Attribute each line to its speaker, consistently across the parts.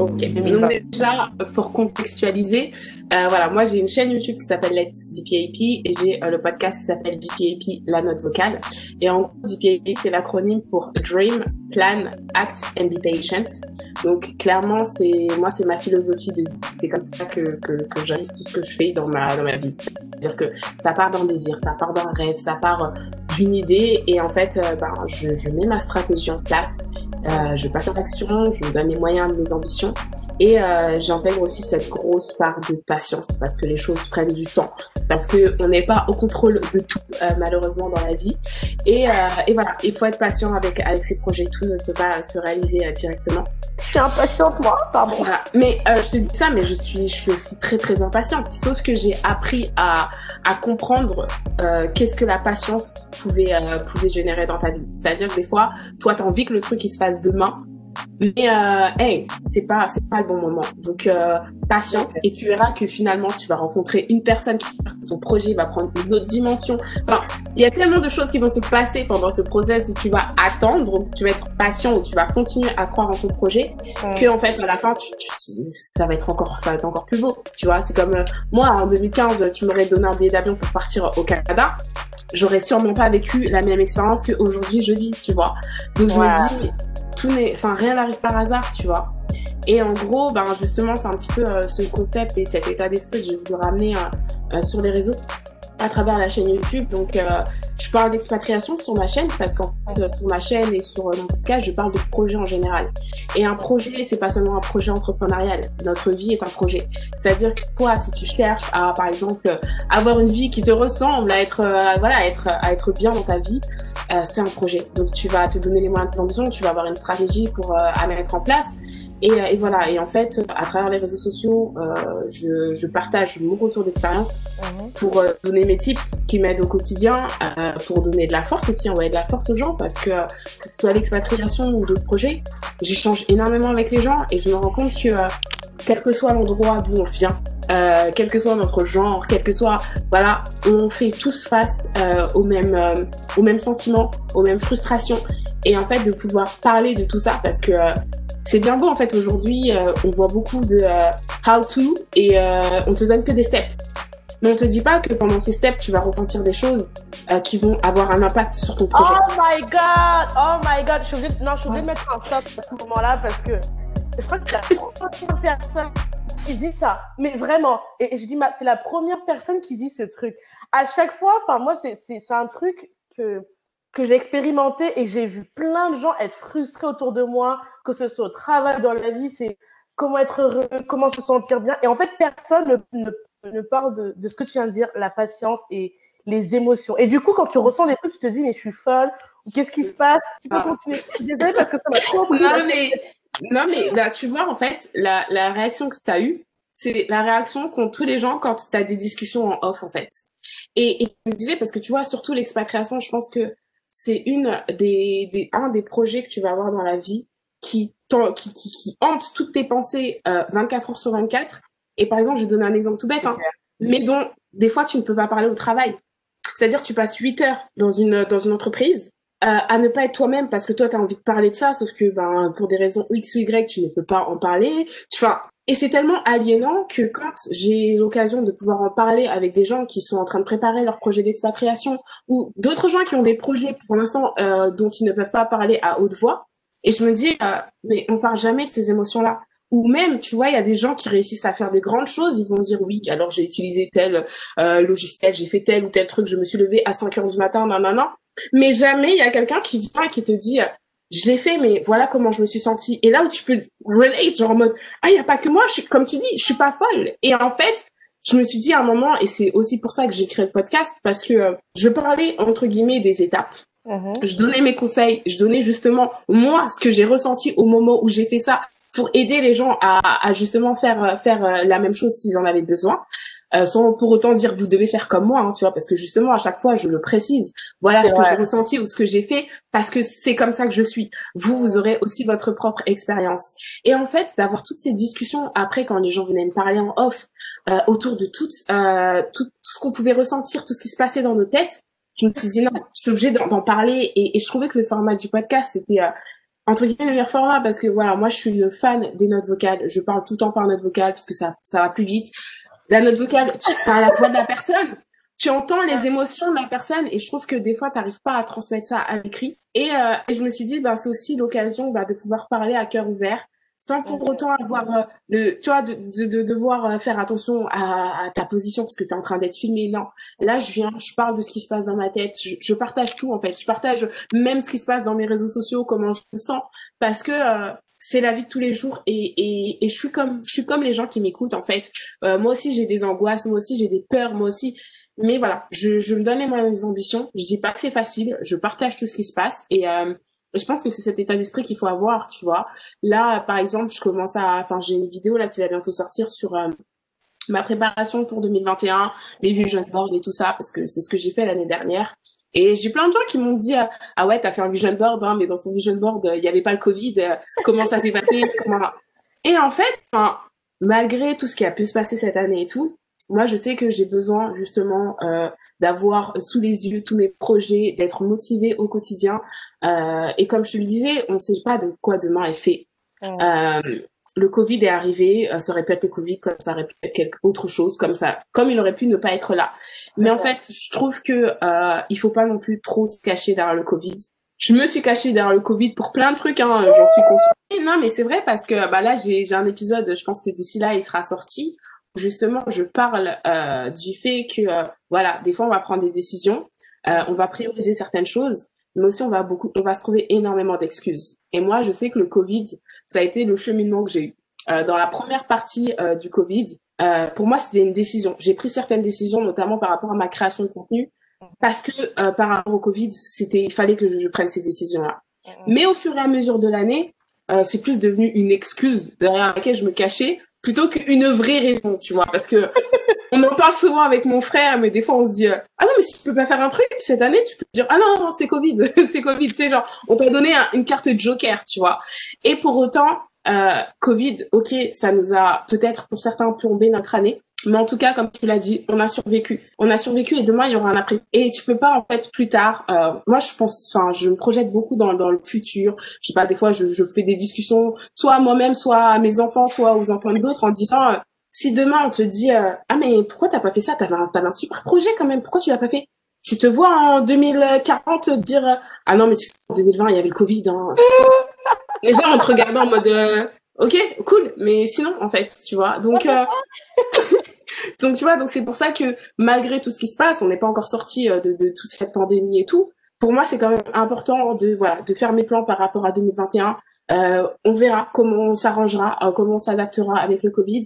Speaker 1: Ok, donc déjà pour contextualiser, euh, voilà, moi j'ai une chaîne YouTube qui s'appelle Let's DPAP et j'ai euh, le podcast qui s'appelle DPAP, la note vocale. Et en gros, DPAP c'est l'acronyme pour Dream, Plan, Act and Be Patient. Donc clairement, c'est moi c'est ma philosophie de c'est comme ça que que, que j'analyse tout ce que je fais dans ma dans ma vie. C'est-à-dire que ça part d'un désir, ça part d'un rêve, ça part euh, d'une idée et en fait, euh, ben je, je mets ma stratégie en place, je passe à l'action, je donne les moyens mes ambitions et euh, j'intègre aussi cette grosse part de patience parce que les choses prennent du temps, parce que on n'est pas au contrôle de tout euh, malheureusement dans la vie. Et, euh, et voilà, il faut être patient avec avec ces projets. Tout ne peut pas se réaliser euh, directement.
Speaker 2: Je suis impatiente moi, pardon.
Speaker 1: Voilà. Mais euh, je te dis ça, mais je suis je suis aussi très très impatiente. Sauf que j'ai appris à à comprendre euh, qu'est-ce que la patience pouvait pouvait générer dans ta vie. C'est-à-dire que des fois, toi, t'as envie que le truc il se fasse demain mais euh, hey, c'est pas c'est pas le bon moment. Donc euh, patiente et tu verras que finalement tu vas rencontrer une personne qui ton projet va prendre une autre dimension. Enfin, il y a tellement de choses qui vont se passer pendant ce process où tu vas attendre, où tu vas être patient, où tu vas continuer à croire en ton projet,
Speaker 2: Ouais.
Speaker 1: que en fait à la fin tu, tu- ça va être encore ça va être encore plus beau. Tu vois, c'est comme euh, moi en 2015, tu m'aurais donné un billet d'avion pour partir au Canada. J'aurais sûrement pas vécu la même expérience qu'aujourd'hui je vis, tu vois. Donc je me dis tout n'est, enfin rien n'arrive par hasard, tu vois. Et en gros, ben justement, c'est un petit peu euh, ce concept et cet état d'esprit que j'ai voulu ramener euh, euh, sur les réseaux à travers la chaîne YouTube. Donc, je parle d'expatriation sur ma chaîne parce qu'en fait, sur ma chaîne et sur mon podcast, je parle de projet en général. Et un projet, c'est pas seulement un projet entrepreneurial. Notre vie est un projet. C'est-à-dire que toi, si tu cherches à, par exemple, avoir une vie qui te ressemble, à être, voilà, à être, à être bien dans ta vie, euh, c'est un projet. Donc, tu vas te donner les moyens de tes ambitions, tu vas avoir une stratégie pour euh, à mettre en place. Et, euh, et voilà. Et en fait, à travers les réseaux sociaux, euh, je, je partage mon retour d'expérience
Speaker 2: Mhm.
Speaker 1: pour euh, donner mes tips qui m'aident au quotidien, euh, pour donner de la force aussi, envoyer de la force aux gens parce que que ce soit l'expatriation ou d'autres projets, j'échange énormément avec les gens et je me rends compte que euh, quel que soit l'endroit d'où on vient, euh, quel que soit notre genre, quel que soit, voilà, on fait tous face euh, aux mêmes euh, aux mêmes sentiments, aux mêmes frustrations et en fait de pouvoir parler de tout ça parce que c'est bien beau en fait aujourd'hui, on voit beaucoup de how to et on te donne que des steps. Mais on te dit pas que pendant ces steps, tu vas ressentir des choses qui vont avoir un impact sur ton projet.
Speaker 2: Oh my god! Oh my god! Je suis obligée de, non, je suis obligée de mettre un stop à ce moment-là parce que je crois que la personne qui dit ça. Mais vraiment. Et, et je dis, t'es la première personne qui dit ce truc. À chaque fois, enfin, moi, c'est, un truc que, que j'ai expérimenté et j'ai vu plein de gens être frustrés autour de moi, que ce soit au travail, dans la vie, c'est comment être heureux, comment se sentir bien. Et en fait, personne ne, ne, ne parle de, de ce que tu viens de dire, la patience et les émotions. Et du coup, quand tu ressens des trucs, tu te dis, mais je suis folle, ou qu'est-ce qui se passe? Tu peux
Speaker 1: Ah.
Speaker 2: continuer. Je suis désolée parce que ça m'a trop.
Speaker 1: Non mais non mais là tu vois en fait la, la réaction que tu as eue c'est la réaction qu'ont tous les gens quand tu as des discussions en off en fait. Et, et je me disais parce que tu vois surtout l'expatriation je pense que c'est une des, des un des projets que tu vas avoir dans la vie qui qui, qui, qui hante toutes tes pensées euh, 24 heures sur 24 et par exemple je vais donner un exemple tout bête hein, mais dont des fois tu ne peux pas parler au travail. C'est-à-dire tu passes 8 heures dans une dans une entreprise à ne pas être toi-même parce que toi tu as envie de parler de ça sauf que ben pour des raisons X ou Y tu ne peux pas en parler. Vois et c'est tellement aliénant que quand j'ai l'occasion de pouvoir en parler avec des gens qui sont en train de préparer leur projet d'expatriation ou d'autres gens qui ont des projets pour l'instant euh, dont ils ne peuvent pas parler à haute voix et je me dis euh, mais on parle jamais de ces émotions là ou même tu vois il y a des gens qui réussissent à faire des grandes choses ils vont dire oui alors j'ai utilisé tel euh, logiciel j'ai fait tel ou tel truc je me suis levée à 5 heures du matin non non non mais jamais il y a quelqu'un qui vient et qui te dit je l'ai fait mais voilà comment je me suis sentie et là où tu peux relate genre en mode ah il y a pas que moi je suis comme tu dis je suis pas folle et en fait je me suis dit à un moment et c'est aussi pour ça que j'ai créé le podcast parce que euh, je parlais entre guillemets des étapes.
Speaker 2: Mhm.
Speaker 1: je donnais mes conseils, je donnais justement moi ce que j'ai ressenti au moment où j'ai fait ça pour aider les gens à, à justement faire euh, faire euh, la même chose s'ils en avaient besoin, euh, sans pour autant dire vous devez faire comme moi, hein, tu vois, parce que justement à chaque fois je le précise, voilà ce que j'ai ressenti ou ce que j'ai fait parce que c'est comme ça que je suis. Vous vous aurez aussi votre propre expérience. Et en fait d'avoir toutes ces discussions après quand les gens venaient me parler en off euh, autour de tout, euh, tout ce qu'on pouvait ressentir, tout ce qui se passait dans nos têtes je me suis dit non, je suis obligée d'en parler et, et je trouvais que le format du podcast c'était euh, entre guillemets le meilleur format parce que voilà, moi je suis une fan des notes vocales. Je parle tout le temps par note vocale parce que ça ça va plus vite. La note vocale, tu as la voix de la personne, tu entends les émotions de la personne et je trouve que des fois tu n'arrives pas à transmettre ça à l'écrit. Et, euh, et, je me suis dit, ben c'est aussi l'occasion bah, de pouvoir parler à cœur ouvert sans pour autant avoir euh, le tu vois de, de, de, devoir euh, faire attention à, à ta position parce que tu es en train d'être filmé. Non. Là je viens je parle de ce qui se passe dans ma tête. Je, je, partage tout en fait. Je partage même ce qui se passe dans mes réseaux sociaux comment je me sens. Parce que euh, c'est la vie de tous les jours et, et, et je suis comme je suis comme les gens qui m'écoutent en fait moi aussi j'ai des angoisses moi aussi j'ai des peurs moi aussi mais voilà je, je me donne les moyens des ambitions je dis pas que c'est facile je partage tout ce qui se passe et je pense que c'est cet état d'esprit qu'il faut avoir, tu vois. Là, par exemple, je commence à, enfin, j'ai une vidéo là qui va bientôt sortir sur euh, ma préparation pour 2021, mes vision board et tout ça, parce que c'est ce que j'ai fait l'année dernière. Et j'ai plein de gens qui m'ont dit euh, ah ouais t'as fait un vision board hein, mais dans ton vision board il y avait pas le Covid euh, comment ça s'est passé comment et en fait enfin malgré tout ce qui a pu se passer cette année et tout moi je sais que j'ai besoin justement euh, d'avoir sous les yeux tous mes projets, d'être motivée au quotidien. Euh, et comme je te le disais, on ne sait pas de quoi demain est fait. Euh, le Covid est arrivé, euh, ça aurait pu être le Covid, comme ça aurait pu être quelque autre chose, comme ça, comme il aurait pu ne pas être là. Mais en fait, je trouve que euh, il faut pas non plus trop se cacher derrière le Covid. Je me suis cachée derrière le Covid pour plein de trucs, hein, j'en suis consciente. Non, mais c'est vrai parce que bah là, j'ai un épisode, je pense que d'ici là, il sera sorti, justement je parle euh, du fait que euh, voilà des fois on va prendre des décisions euh, on va prioriser certaines choses mais aussi on va beaucoup on va se trouver énormément d'excuses. Et moi je sais que le Covid ça a été le cheminement que j'ai eu. Euh, dans la première partie euh, du Covid pour moi c'était une décision. J'ai pris certaines décisions notamment par rapport à ma création de contenu parce que par rapport au Covid c'était il fallait que je, je prenne ces décisions là mais au fur et à mesure de l'année c'est plus devenu une excuse derrière laquelle je me cachais plutôt qu'une vraie raison, tu vois, parce que on en parle souvent avec mon frère, mais des fois on se dit ah non mais si tu peux pas faire un truc cette année, tu peux dire ah non, c'est Covid, c'est Covid, c'est genre on t'a donné une carte de Joker, tu vois. Et pour autant, euh, Covid, ok, ça nous a peut-être pour certains plombé notre année, mais en tout cas, comme tu l'as dit, on a survécu. On a survécu et demain, il y aura un après. Et tu peux pas, en fait, plus tard, euh, moi, je pense, enfin, je me projette beaucoup dans, dans le futur. Je sais pas, des fois, je, je fais des discussions, soit à moi-même, soit à mes enfants, soit aux enfants d'autres, en disant, euh, si demain, on te dit, euh, ah, mais pourquoi t'as pas fait ça? T'avais un, un super projet quand même. Pourquoi tu l'as pas fait? Tu te vois en 2040 dire, ah non, mais en 2020, il y avait le Covid, hein. Les gens, on te regardait en mode, ok, cool, mais sinon, en fait, tu vois. Donc, euh... donc tu vois, donc c'est pour ça que malgré tout ce qui se passe, on n'est pas encore sorti euh, de, de, toute cette pandémie et tout. Pour moi, c'est quand même important de voilà de faire mes plans par rapport à 2021. Euh, on verra comment on s'arrangera, euh, comment on s'adaptera avec le Covid.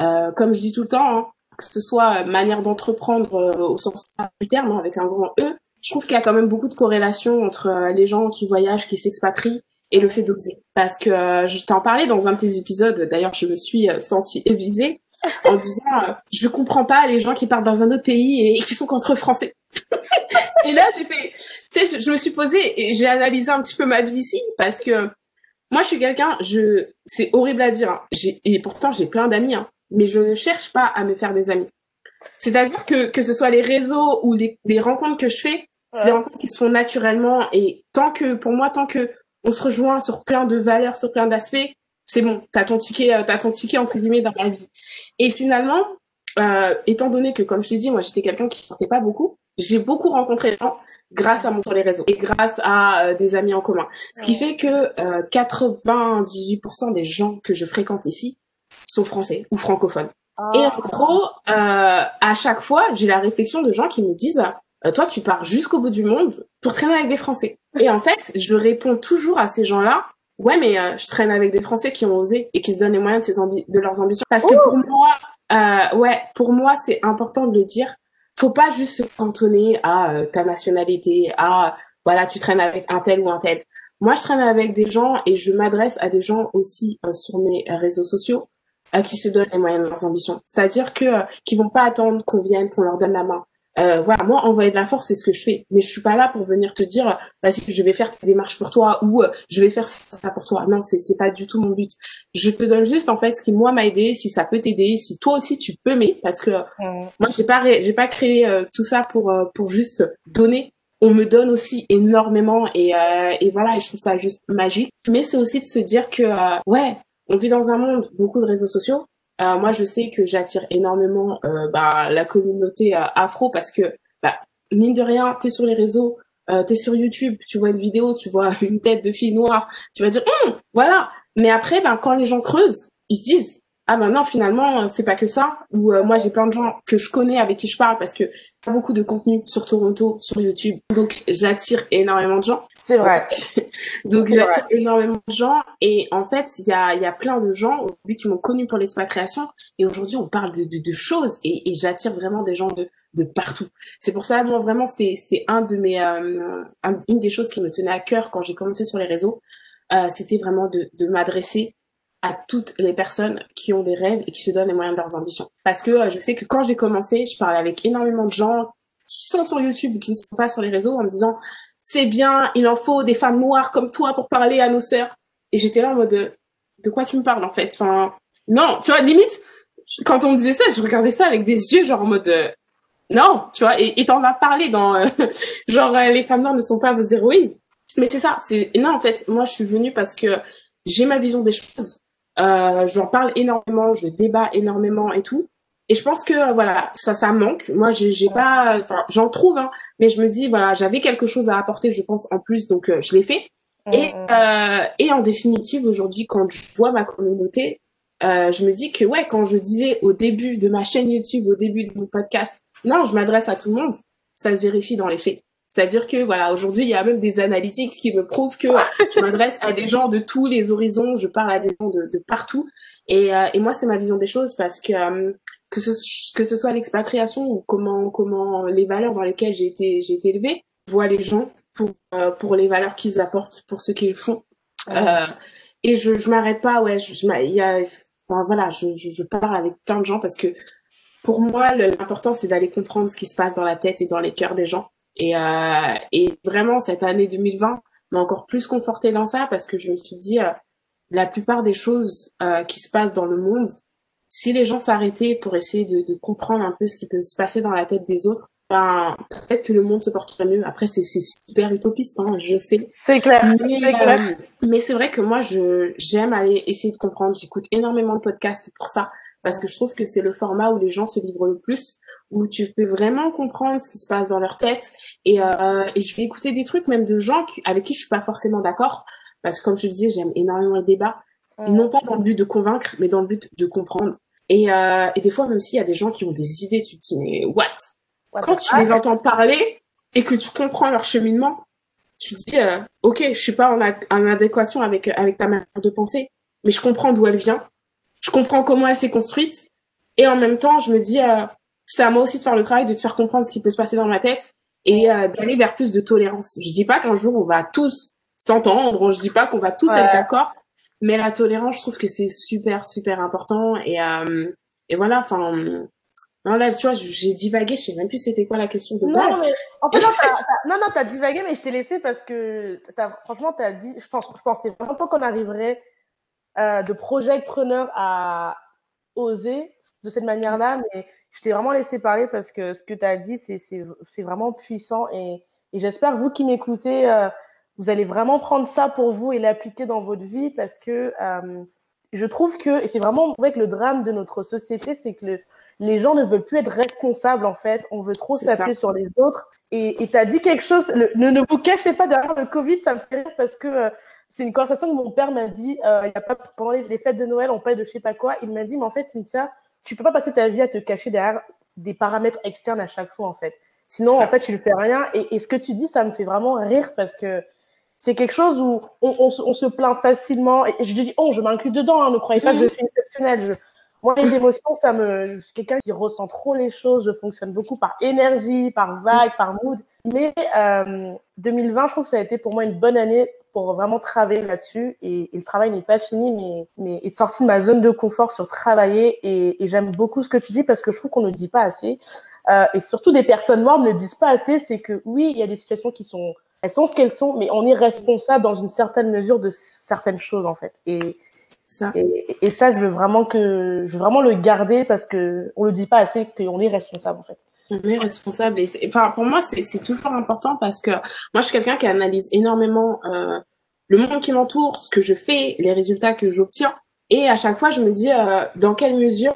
Speaker 1: Euh, comme je dis tout le temps, hein, que ce soit manière d'entreprendre au sens du terme, hein, avec un grand E, je trouve qu'il y a quand même beaucoup de corrélations entre les gens qui voyagent, qui s'expatrient et le fait d'oser. Parce que euh, je t'en parlais dans un de tes épisodes, d'ailleurs je me suis euh, sentie évisée en disant euh, je comprends pas les gens qui partent dans un autre pays et, qui sont contre français. et là j'ai fait, tu sais, je, me suis posée et j'ai analysé un petit peu ma vie ici parce que moi je suis quelqu'un, je, c'est horrible à dire, hein, et pourtant j'ai plein d'amis, hein, mais je ne cherche pas à me faire des amis. C'est-à-dire que que ce soit les réseaux ou les, les rencontres que je fais, c'est des rencontres qui se font naturellement. Et tant que pour moi tant que on se rejoint sur plein de valeurs, sur plein d'aspects, c'est bon, t'as ton ticket, euh, t'as ton ticket entre guillemets dans la vie. Et finalement, euh, étant donné que comme je t'ai dit, moi j'étais quelqu'un qui sortait pas beaucoup, j'ai beaucoup rencontré des gens grâce à mon sur les réseaux et grâce à euh, des amis en commun. Ce qui fait que 98% des gens que je fréquente ici sont français ou francophones. Et en gros, à chaque fois, j'ai la réflexion de gens qui me disent euh, toi, tu pars jusqu'au bout du monde pour traîner avec des Français. Et en fait, je réponds toujours à ces gens-là, ouais, mais euh, je traîne avec des Français qui ont osé et qui se donnent les moyens de, de leurs ambitions. Parce que pour moi, euh, ouais, pour moi, c'est important de le dire. Faut pas juste se cantonner à euh, ta nationalité, à voilà, tu traînes avec un tel ou un tel. Moi, je traîne avec des gens et je m'adresse à des gens aussi sur mes réseaux sociaux qui se donnent les moyens de leurs ambitions. C'est-à-dire que qui vont pas attendre qu'on vienne, qu'on leur donne la main euh, voilà, moi, envoyer de la force, c'est ce que je fais. Mais je suis pas là pour venir te dire, vas-y, je vais faire des démarches pour toi ou euh, je vais faire ça pour toi. Non, c'est c'est pas du tout mon but. Je te donne juste en fait ce qui moi m'a aidé, si ça peut t'aider, si toi aussi tu peux m'aider, parce que moi j'ai pas j'ai pas créé euh, tout ça pour euh, pour juste donner. on me donne aussi énormément et, euh, et voilà, et je trouve ça juste magique. Mais c'est aussi de se dire que, euh, ouais, on vit dans un monde, beaucoup de réseaux sociaux. Euh, moi, je sais que j'attire énormément euh, bah, la communauté afro parce que, bah, mine de rien, t'es sur les réseaux, t'es sur YouTube, tu vois une vidéo, tu vois une tête de fille noire, tu vas dire, hum, voilà. Mais après, ben, quand les gens creusent, ils se disent, ah ben non finalement c'est pas que ça ou euh, moi j'ai plein de gens que je connais avec qui je parle parce que pas beaucoup de contenu sur Toronto sur YouTube. Donc j'attire énormément de gens.
Speaker 2: C'est vrai.
Speaker 1: Donc j'attire énormément de gens. Et en fait il y a il y a plein de gens aujourd'hui qui m'ont connu pour l'expatriation. Et aujourd'hui on parle de, de, de choses et, et j'attire vraiment des gens de de partout. C'est pour ça moi vraiment c'était c'était un de mes euh, une des choses qui me tenait à cœur quand j'ai commencé sur les réseaux. Euh, c'était vraiment de de m'adresser à toutes les personnes qui ont des rêves et qui se donnent les moyens de leurs ambitions. Parce que euh, je sais que quand j'ai commencé, je parlais avec énormément de gens qui sont sur YouTube ou qui ne sont pas sur les réseaux en me disant c'est bien, il en faut des femmes noires comme toi pour parler à nos sœurs. Et j'étais là en mode de quoi tu me parles en fait? Enfin non, tu vois limite quand on me disait ça, je regardais ça avec des yeux genre en mode euh, non, tu vois et t'en as parlé dans euh, genre les femmes noires ne sont pas vos héroïnes. Mais c'est ça, c'est non en fait, moi je suis venue parce que j'ai ma vision des choses euh, j'en parle énormément, je débat énormément et tout. Et je pense que euh, voilà, ça, ça manque. Moi, j'ai, j'ai pas, enfin, j'en trouve, hein, mais je me dis voilà, j'avais quelque chose à apporter, je pense en plus, donc euh, je l'ai fait. Et mm, mm. euh, et en définitive, aujourd'hui, quand je vois ma communauté, euh, je me dis que ouais, quand je disais au début de ma chaîne YouTube, au début de mon podcast, non, je m'adresse à tout le monde, ça se vérifie dans les faits. C'est-à-dire que voilà, aujourd'hui, il y a même des analytiques qui me prouvent que je m'adresse à des gens de tous les horizons, je parle à des gens de, de partout. Et, euh, et moi, c'est ma vision des choses parce que euh, que ce que ce soit l'expatriation ou comment comment les valeurs dans lesquelles j'ai été j'ai été élevée, je vois les gens pour euh, pour les valeurs qu'ils apportent, pour ce qu'ils font. et je je m'arrête pas, ouais, je, je il y a enfin voilà, je, je je parle avec plein de gens parce que pour moi, l'important c'est d'aller comprendre ce qui se passe dans la tête et dans les cœurs des gens et, euh, et vraiment, cette année 2020 m'a encore plus confortée dans ça parce que je me suis dit, euh, la plupart des choses euh, qui se passent dans le monde, si les gens s'arrêtaient pour essayer de, de, comprendre un peu ce qui peut se passer dans la tête des autres, ben, peut-être que le monde se porterait mieux. Après, c'est super utopiste, hein, je sais.
Speaker 2: C'est clair. Mais,
Speaker 1: euh, mais c'est vrai que moi, je j'aime aller essayer de comprendre. J'écoute énormément de podcasts pour ça parce que je trouve que c'est le format où les gens se livrent le plus, où tu peux vraiment comprendre ce qui se passe dans leur tête. Et, euh, et je vais écouter des trucs même de gens avec qui je suis pas forcément d'accord, parce que comme je disais, j'aime énormément le débat, mm. non pas dans le but de convaincre, mais dans le but de comprendre. Et, euh, et des fois, même s'il y a des gens qui ont des idées, tu te dis mais what, Quand tu les entends parler et que tu comprends leur cheminement, tu te dis euh, ok, je suis pas en, en adéquation avec avec ta manière de penser, mais je comprends d'où elle vient je comprends comment elle s'est construite. Et en même temps je me dis euh, c'est à moi aussi de faire le travail de te faire comprendre ce qui peut se passer dans ma tête et euh, d'aller vers plus de tolérance. Je dis pas qu'un jour on va tous s'entendre je dis pas qu'on va tous être d'accord mais la tolérance je trouve que c'est super super important et euh, et voilà enfin non là tu vois j'ai divagué je sais même plus c'était quoi la question de base.
Speaker 2: non mais en fait non t'as, non non t'as divagué mais je t'ai laissé parce que t'as, franchement t'as dit je pense je pensais vraiment pas qu'on arriverait euh, de project-preneur à oser de cette manière-là, mais je t'ai vraiment laissé parler parce que ce que tu as dit, c'est vraiment puissant et, et j'espère, vous qui m'écoutez, euh, vous allez vraiment prendre ça pour vous et l'appliquer dans votre vie parce que euh, je trouve que, et c'est vraiment vrai que le drame de notre société, c'est que le, les gens ne veulent plus être responsables en fait. On veut trop s'appuyer sur les autres. Et tu as dit quelque chose, le, ne, ne vous cachez pas derrière le Covid, ça me fait rire parce que euh, c'est une conversation que mon père m'a dit euh, il y a pas, pendant les, fêtes de Noël, on parle de je sais pas quoi. Il m'a dit, mais en fait, Cynthia, tu peux pas passer ta vie à te cacher derrière des paramètres externes à chaque fois, en fait. Sinon, en fait, tu ne fais rien. Et, et, ce que tu dis, ça me fait vraiment rire parce que c'est quelque chose où on, on, on, se plaint facilement. Et je dis, oh, je m'inclus dedans, hein, ne croyez pas que je suis exceptionnelle. Je, moi, les émotions, ça me, je suis quelqu'un qui ressent trop les choses. Je fonctionne beaucoup par énergie, par vague, par mood. Mais euh, 2020, je trouve que ça a été pour moi une bonne année pour vraiment travailler là-dessus. Et, et, le travail n'est pas fini, mais, mais est sorti de ma zone de confort sur travailler. Et, et j'aime beaucoup ce que tu dis parce que je trouve qu'on ne dit pas assez. Euh, et surtout des personnes noires ne le disent pas assez. C'est que oui, il y a des situations qui sont, elles sont ce qu'elles sont, mais on est responsable dans une certaine mesure de certaines choses en fait. Et, ça. Et, et, ça, je veux vraiment que, je veux vraiment le garder parce que on le dit pas assez qu'on est responsable en fait.
Speaker 1: On est responsable. Et enfin, pour moi, c'est toujours important parce que moi, je suis quelqu'un qui analyse énormément euh, le monde qui m'entoure, ce que je fais, les résultats que j'obtiens. Et à chaque fois, je me dis euh, dans quelle mesure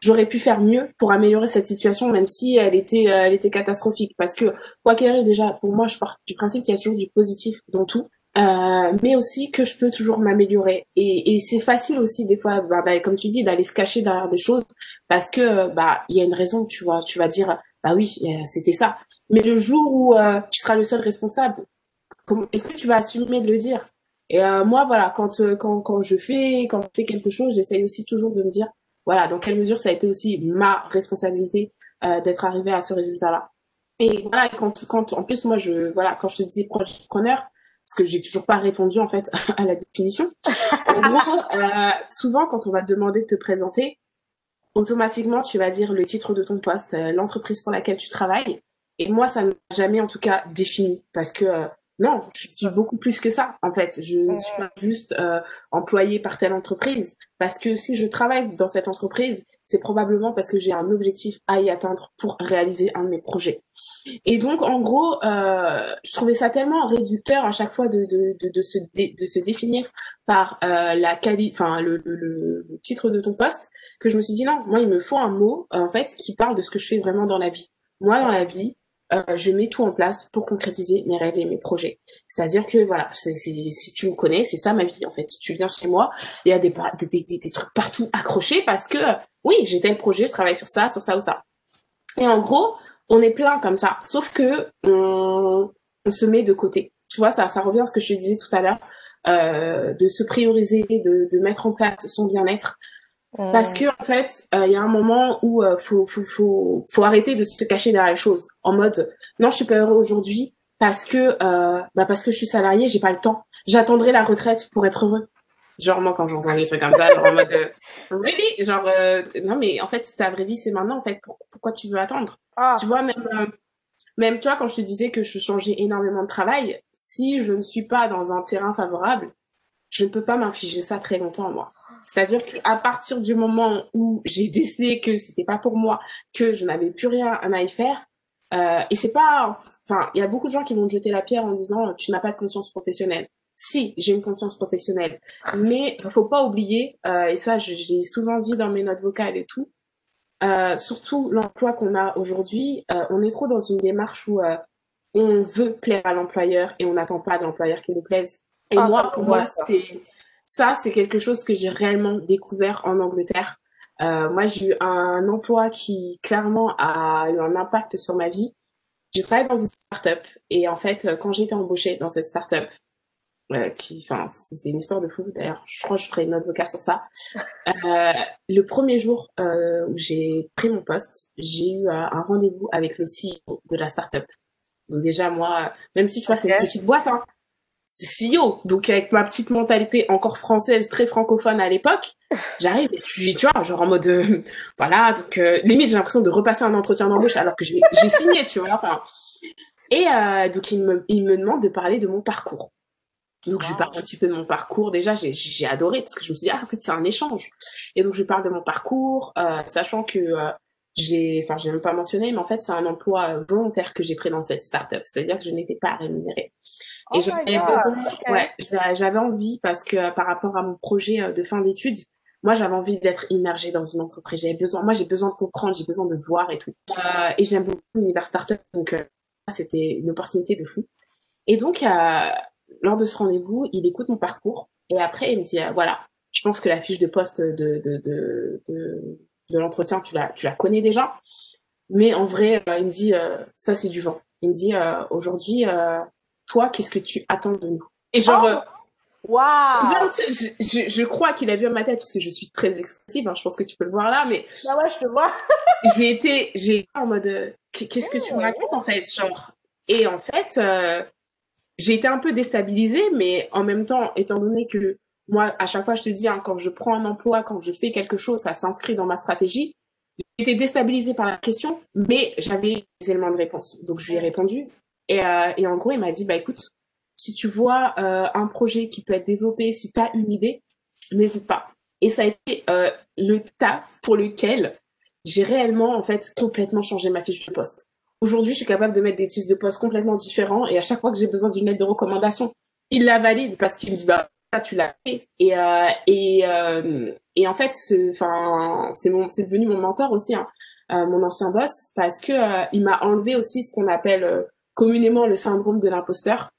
Speaker 1: j'aurais pu faire mieux pour améliorer cette situation, même si elle était, euh, elle était catastrophique. Parce que quoi qu'il arrive, déjà, pour moi, je pars du principe qu'il y a toujours du positif dans tout. Euh, mais aussi que je peux toujours m'améliorer. Et, et c'est facile aussi des fois, bah, bah, comme tu dis, d'aller se cacher derrière des choses parce que bah il y a une raison, tu vois. Tu vas dire bah oui, c'était ça. Mais le jour où euh, tu seras le seul responsable, est-ce que tu vas assumer de le dire? Et euh, moi, voilà, quand, quand quand je fais quand je fais quelque chose, j'essaye aussi toujours de me dire voilà dans quelle mesure ça a été aussi ma responsabilité d'être arrivé à ce résultat-là. Et voilà, quand quand en plus moi je voilà quand je te disais preneur parce que j'ai toujours pas répondu en fait à la définition. En gros, euh, souvent quand on va te demander de te présenter, automatiquement tu vas dire le titre de ton poste, euh, l'entreprise pour laquelle tu travailles. Et moi, ça ne m'a jamais en tout cas défini parce que euh, non, je suis beaucoup plus que ça, en fait. Je ne suis pas juste employée par telle entreprise. Parce que si je travaille dans cette entreprise, c'est probablement parce que j'ai un objectif à y atteindre pour réaliser un de mes projets. Et donc, en gros, euh, je trouvais ça tellement réducteur à chaque fois de, de, de, de se, de se définir par euh, la qualité, enfin le, le, le, titre de ton poste, que je me suis dit non, moi il me faut un mot en fait qui parle de ce que je fais vraiment dans la vie. Moi, dans la vie, euh, je mets tout en place pour concrétiser mes rêves et mes projets. C'est-à-dire que voilà, c'est, si tu me connais, c'est ça ma vie en fait. Si tu viens chez moi, il y a des, des, des, des trucs partout accrochés parce que oui, j'ai tel projet, je travaille sur ça, sur ça ou ça. Et en gros, on est plein comme ça. Sauf que on, on se met de côté. Tu vois, ça, ça revient à ce que je te disais tout à l'heure, euh, de se prioriser, de, de mettre en place son bien-être. Parce que en fait, il euh, y a un moment où euh, faut, faut, faut, faut arrêter de se cacher derrière les choses. En mode, non, je suis pas heureux aujourd'hui parce que, euh, bah parce que je suis salarié, j'ai pas le temps. J'attendrai la retraite pour être heureux. Genre moi quand j'entends des trucs comme ça, genre en mode, euh, really, genre euh, non mais en fait ta vraie vie c'est maintenant en fait. Pourquoi tu veux attendre? Ah. Tu vois même, même tu vois quand je te disais que je changeais énormément de travail, si je ne suis pas dans un terrain favorable, je ne peux pas m'infliger ça très longtemps moi. C'est-à-dire qu'à partir du moment où j'ai décidé que c'était pas pour moi, que je n'avais plus rien à y faire, euh, et c'est pas, enfin, il y a beaucoup de gens qui vont te jeter la pierre en disant tu n'as pas de conscience professionnelle. Si, j'ai une conscience professionnelle, mais faut pas oublier, euh, et ça, je, l'ai souvent dit dans mes notes vocales et tout, euh, surtout l'emploi qu'on a aujourd'hui, euh, on est trop dans une démarche où euh, on veut plaire à l'employeur et on n'attend pas de l'employeur qui nous plaise. Et ah, moi, pour moi, c'est ça, c'est quelque chose que j'ai réellement découvert en Angleterre. Euh, moi, j'ai eu un emploi qui clairement a eu un impact sur ma vie. J'ai travaillé dans une start-up et en fait, quand j'ai été embauchée dans cette start-up, euh, qui, enfin, c'est une histoire de fou. D'ailleurs, je crois que je ferai une note vocale sur ça. Euh, le premier jour euh, où j'ai pris mon poste, j'ai eu euh, un rendez-vous avec le CEO de la start-up. Donc déjà, moi, même si tu vois, c'est une petite boîte, hein, CEO. Donc avec ma petite mentalité encore française, très francophone à l'époque, j'arrive et tu, tu vois, genre en mode euh, voilà, donc euh, limite j'ai l'impression de repasser un entretien d'embauche alors que j'ai signé, tu vois, enfin. Et euh, donc il me il me demande de parler de mon parcours. Donc je lui parle un petit peu de mon parcours. Déjà j'ai adoré parce que je me suis dit ah en fait c'est un échange. Et donc je parle de mon parcours, euh, sachant que euh, j'ai, enfin, j'ai même pas mentionné, mais en fait, c'est un emploi volontaire que j'ai pris dans cette startup. C'est-à-dire que je n'étais pas rémunérée. Et oh j'avais besoin, ouais, j'avais envie parce que euh, par rapport à mon projet euh, de fin d'études, moi, j'avais envie d'être immergée dans une entreprise. J'avais besoin, moi, j'ai besoin de comprendre, j'ai besoin de voir et tout. Euh, et j'aime beaucoup l'univers startup, donc euh, c'était une opportunité de fou. Et donc, euh, lors de ce rendez-vous, il écoute mon parcours et après, il me dit, voilà, je pense que la fiche de poste de, de, de, de, de l'entretien, tu la, tu la connais déjà. Mais en vrai, il me dit, ça, c'est du vent. Il me dit, aujourd'hui, toi, qu'est-ce que tu attends de nous? Et genre, oh
Speaker 2: Waouh
Speaker 1: je, je, crois qu'il a vu à ma tête parce que je suis très expressive. Hein, je pense que tu peux le voir là, mais.
Speaker 2: Ah ouais, je te vois.
Speaker 1: j'ai été, j'ai en mode, euh, qu'est-ce que tu me racontes en fait, genre? Et en fait, euh, j'ai été un peu déstabilisée, mais en même temps, étant donné que moi, à chaque fois, je te dis, hein, quand je prends un emploi, quand je fais quelque chose, ça s'inscrit dans ma stratégie. J'étais déstabilisée par la question, mais j'avais des éléments de réponse. Donc, je lui ai répondu. Et, euh, et en gros, il m'a dit, bah écoute, si tu vois euh, un projet qui peut être développé, si tu as une idée, n'hésite pas. Et ça a été euh, le taf pour lequel j'ai réellement en fait complètement changé ma fiche de poste. Aujourd'hui, je suis capable de mettre des titres de poste complètement différents et à chaque fois que j'ai besoin d'une lettre de recommandation, il la valide parce qu'il me dit bah ça tu l'as fait et euh, et euh, et en fait c'est devenu mon mentor aussi hein, euh, mon ancien boss parce que euh, il m'a enlevé aussi ce qu'on appelle euh, communément le syndrome de l'imposteur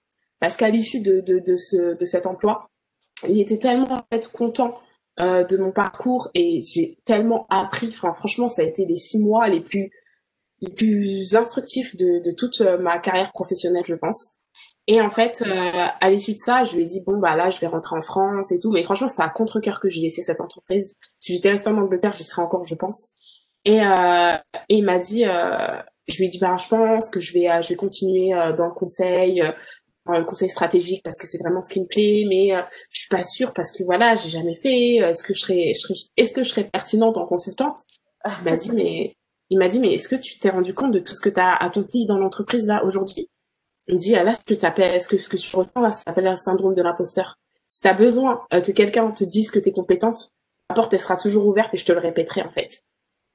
Speaker 1: parce qu'à l'issue de, de de ce de cet emploi il était tellement en fait content euh, de mon parcours et j'ai tellement appris. Enfin, franchement, ça a été les six mois les plus les plus instructifs de, de toute euh, ma carrière professionnelle, je pense. Et en fait, euh, à l'issue de ça, je lui ai dit bon bah là, je vais rentrer en France et tout. Mais franchement, c'était à contre cœur que j'ai laissé cette entreprise. Si j'étais restée en Angleterre, j'y serais encore, je pense. Et, euh, et il m'a dit, euh, je lui ai dit bah je pense que je vais je vais continuer dans le conseil, le conseil stratégique parce que c'est vraiment ce qui me plaît, mais euh, je suis pas sûre parce que voilà, j'ai jamais fait. Est-ce que je serais, est-ce que je serais pertinente en consultante? Il m'a dit mais il m'a dit mais est-ce que tu t'es rendu compte de tout ce que tu as accompli dans l'entreprise là aujourd'hui? Il me dit ah, là ce que tu appelles, ce que ce que tu ressens là, ça s'appelle un syndrome de l'imposteur. Si tu as besoin euh, que quelqu'un te dise que tu es compétente, la porte elle sera toujours ouverte et je te le répéterai en fait.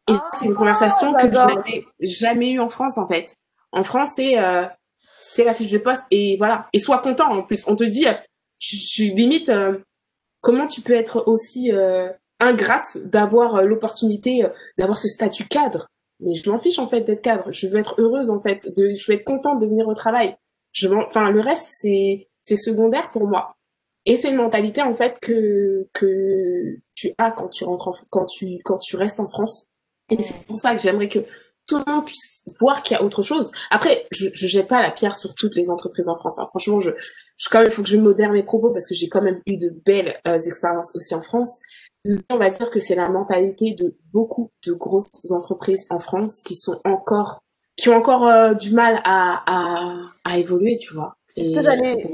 Speaker 1: Et ah, c'est une conversation que je n'avais jamais eue en France en fait. En France, c'est euh, c'est la fiche de poste et voilà. Et sois content en plus. On te dit, tu, tu limite, euh, comment tu peux être aussi euh, ingrate d'avoir euh, l'opportunité d'avoir ce statut cadre? Mais je m'en fiche en fait d'être cadre. Je veux être heureuse en fait. De, je veux être contente de venir au travail. Je enfin le reste c'est c'est secondaire pour moi. Et c'est une mentalité en fait que que tu as quand tu rentres en, quand tu quand tu restes en France. Et c'est pour ça que j'aimerais que tout le monde puisse voir qu'il y a autre chose. Après, je, je jette pas la pierre sur toutes les entreprises en France. Hein. Franchement, je, je quand même, il faut que je modère mes propos parce que j'ai quand même eu de belles euh, expériences aussi en France. Mais on va dire que c'est la mentalité de beaucoup de grosses entreprises en France qui sont encore, qui ont encore euh, du mal à, à, à évoluer, tu vois.
Speaker 2: C'est ce que j'allais,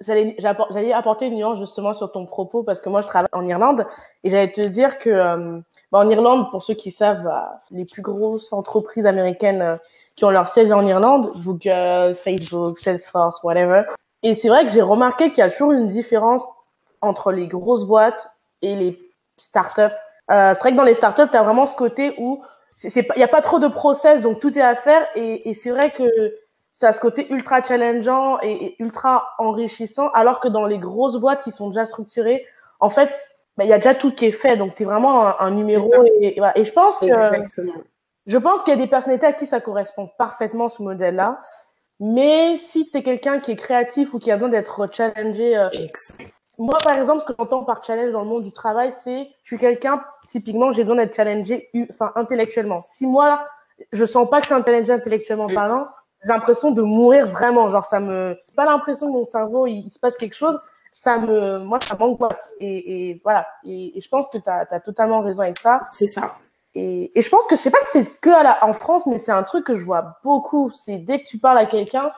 Speaker 2: j'allais, j'allais apporter une nuance justement sur ton propos parce que moi je travaille en Irlande et j'allais te dire que euh, bah, en Irlande, pour ceux qui savent, bah, les plus grosses entreprises américaines euh, qui ont leur siège en Irlande, Google, Facebook, Salesforce, whatever. Et c'est vrai que j'ai remarqué qu'il y a toujours une différence entre les grosses boîtes et les startups. Euh, c'est vrai que dans les startups, tu as vraiment ce côté où il n'y a pas trop de process, donc tout est à faire. Et, c'est vrai que ça a ce côté ultra challengeant et, ultra enrichissant, alors que dans les grosses boîtes qui sont déjà structurées, en fait, bah, il y a déjà tout qui est fait, donc tu es vraiment un, numéro. Et, et, et, je pense que je pense qu'il y a des personnalités à qui ça correspond parfaitement ce modèle-là. Mais si tu es quelqu'un qui est créatif ou qui a besoin d'être challengé, euh, moi par exemple, ce que j'entends par challenge dans le monde du travail, c'est je suis quelqu'un typiquement j'ai besoin d'être challengé, enfin intellectuellement. Si moi je sens pas que je suis challengé intellectuellement parlant, j'ai l'impression de mourir vraiment. Genre ça me, pas l'impression que mon cerveau il, il se passe quelque chose ça me, moi, ça m'angoisse. Et, et, voilà. Et, et, je pense que tu as, totalement raison avec ça.
Speaker 1: C'est ça.
Speaker 2: Et, et, je pense que je sais pas que c'est que à la, en France, mais c'est un truc que je vois beaucoup. C'est dès que tu parles à quelqu'un,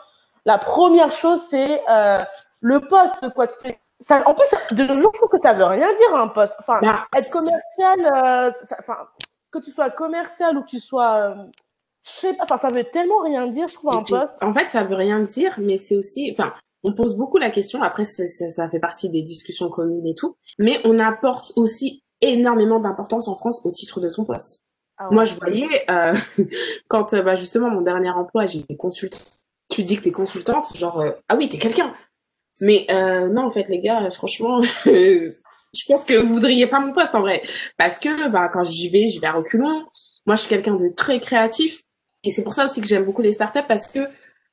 Speaker 2: la première chose, c'est euh, le poste, quoi. Tu ça, en plus, de nos jours, je trouve que ça veut rien dire un poste. Enfin, bah, être commercial, euh, ça, enfin, que tu sois commercial ou que tu sois, euh, je sais pas, enfin, ça veut tellement rien dire, je trouve, un poste.
Speaker 1: En fait, ça veut rien dire, mais c'est aussi, enfin, on pose beaucoup la question, après ça, ça, fait partie des discussions communes et tout, mais on apporte aussi énormément d'importance en France au titre de ton poste. Ah Moi, je voyais, euh, quand bah, justement mon dernier emploi, j'étais consultante, tu dis que t'es consultante, genre, euh, ah oui, t'es quelqu'un. Mais euh, non, en fait, les gars, franchement, je pense que vous voudriez pas mon poste en vrai. Parce que bah, quand j'y vais, j'y vais à reculons. Moi, je suis quelqu'un de très créatif. Et c'est pour ça aussi que j'aime beaucoup les startups parce que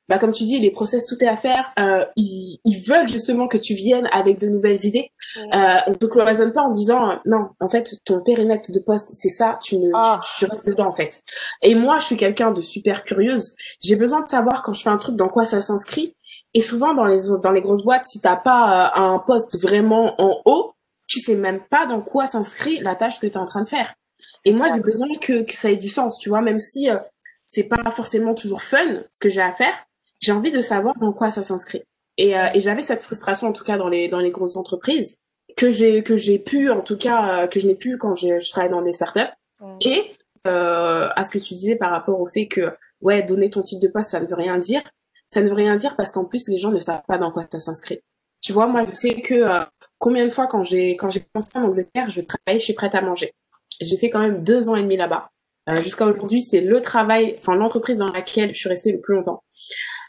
Speaker 1: bah comme tu dis, les process tout est à faire. Euh, ils, ils, veulent justement que tu viennes avec de nouvelles idées. Euh, on te cloisonne pas en disant euh, non, en fait ton périmètre de poste c'est ça, tu ne ah. tu, restes dedans en fait. Et moi je suis quelqu'un de super curieuse. J'ai besoin de savoir quand je fais un truc dans quoi ça s'inscrit. Et souvent dans les dans les grosses boîtes, si t'as pas euh, un poste vraiment en haut, tu sais même pas dans quoi s'inscrit la tâche que tu es en train de faire. Et moi j'ai besoin que, que ça ait du sens, tu vois, même si euh, c'est pas forcément toujours fun ce que j'ai à faire j'ai envie de savoir dans quoi ça s'inscrit. Et, euh, et j'avais cette frustration en tout cas dans les dans les grosses entreprises que j'ai que j'ai pu en tout cas euh, que je n'ai pu quand je travaillais dans des startups. Mmh. Et euh, à ce que tu disais par rapport au fait que ouais donner ton titre de poste ça ne veut rien dire. Ça ne veut rien dire parce qu'en plus les gens ne savent pas dans quoi ça s'inscrit. Tu vois moi je sais que combien de fois quand j'ai quand j'ai commencé en Angleterre je travaillais chez Prêt à manger. J'ai fait quand même deux ans et demi là-bas. Euh, Jusqu'à aujourd'hui, c'est le travail, enfin l'entreprise dans laquelle je suis restée le plus longtemps.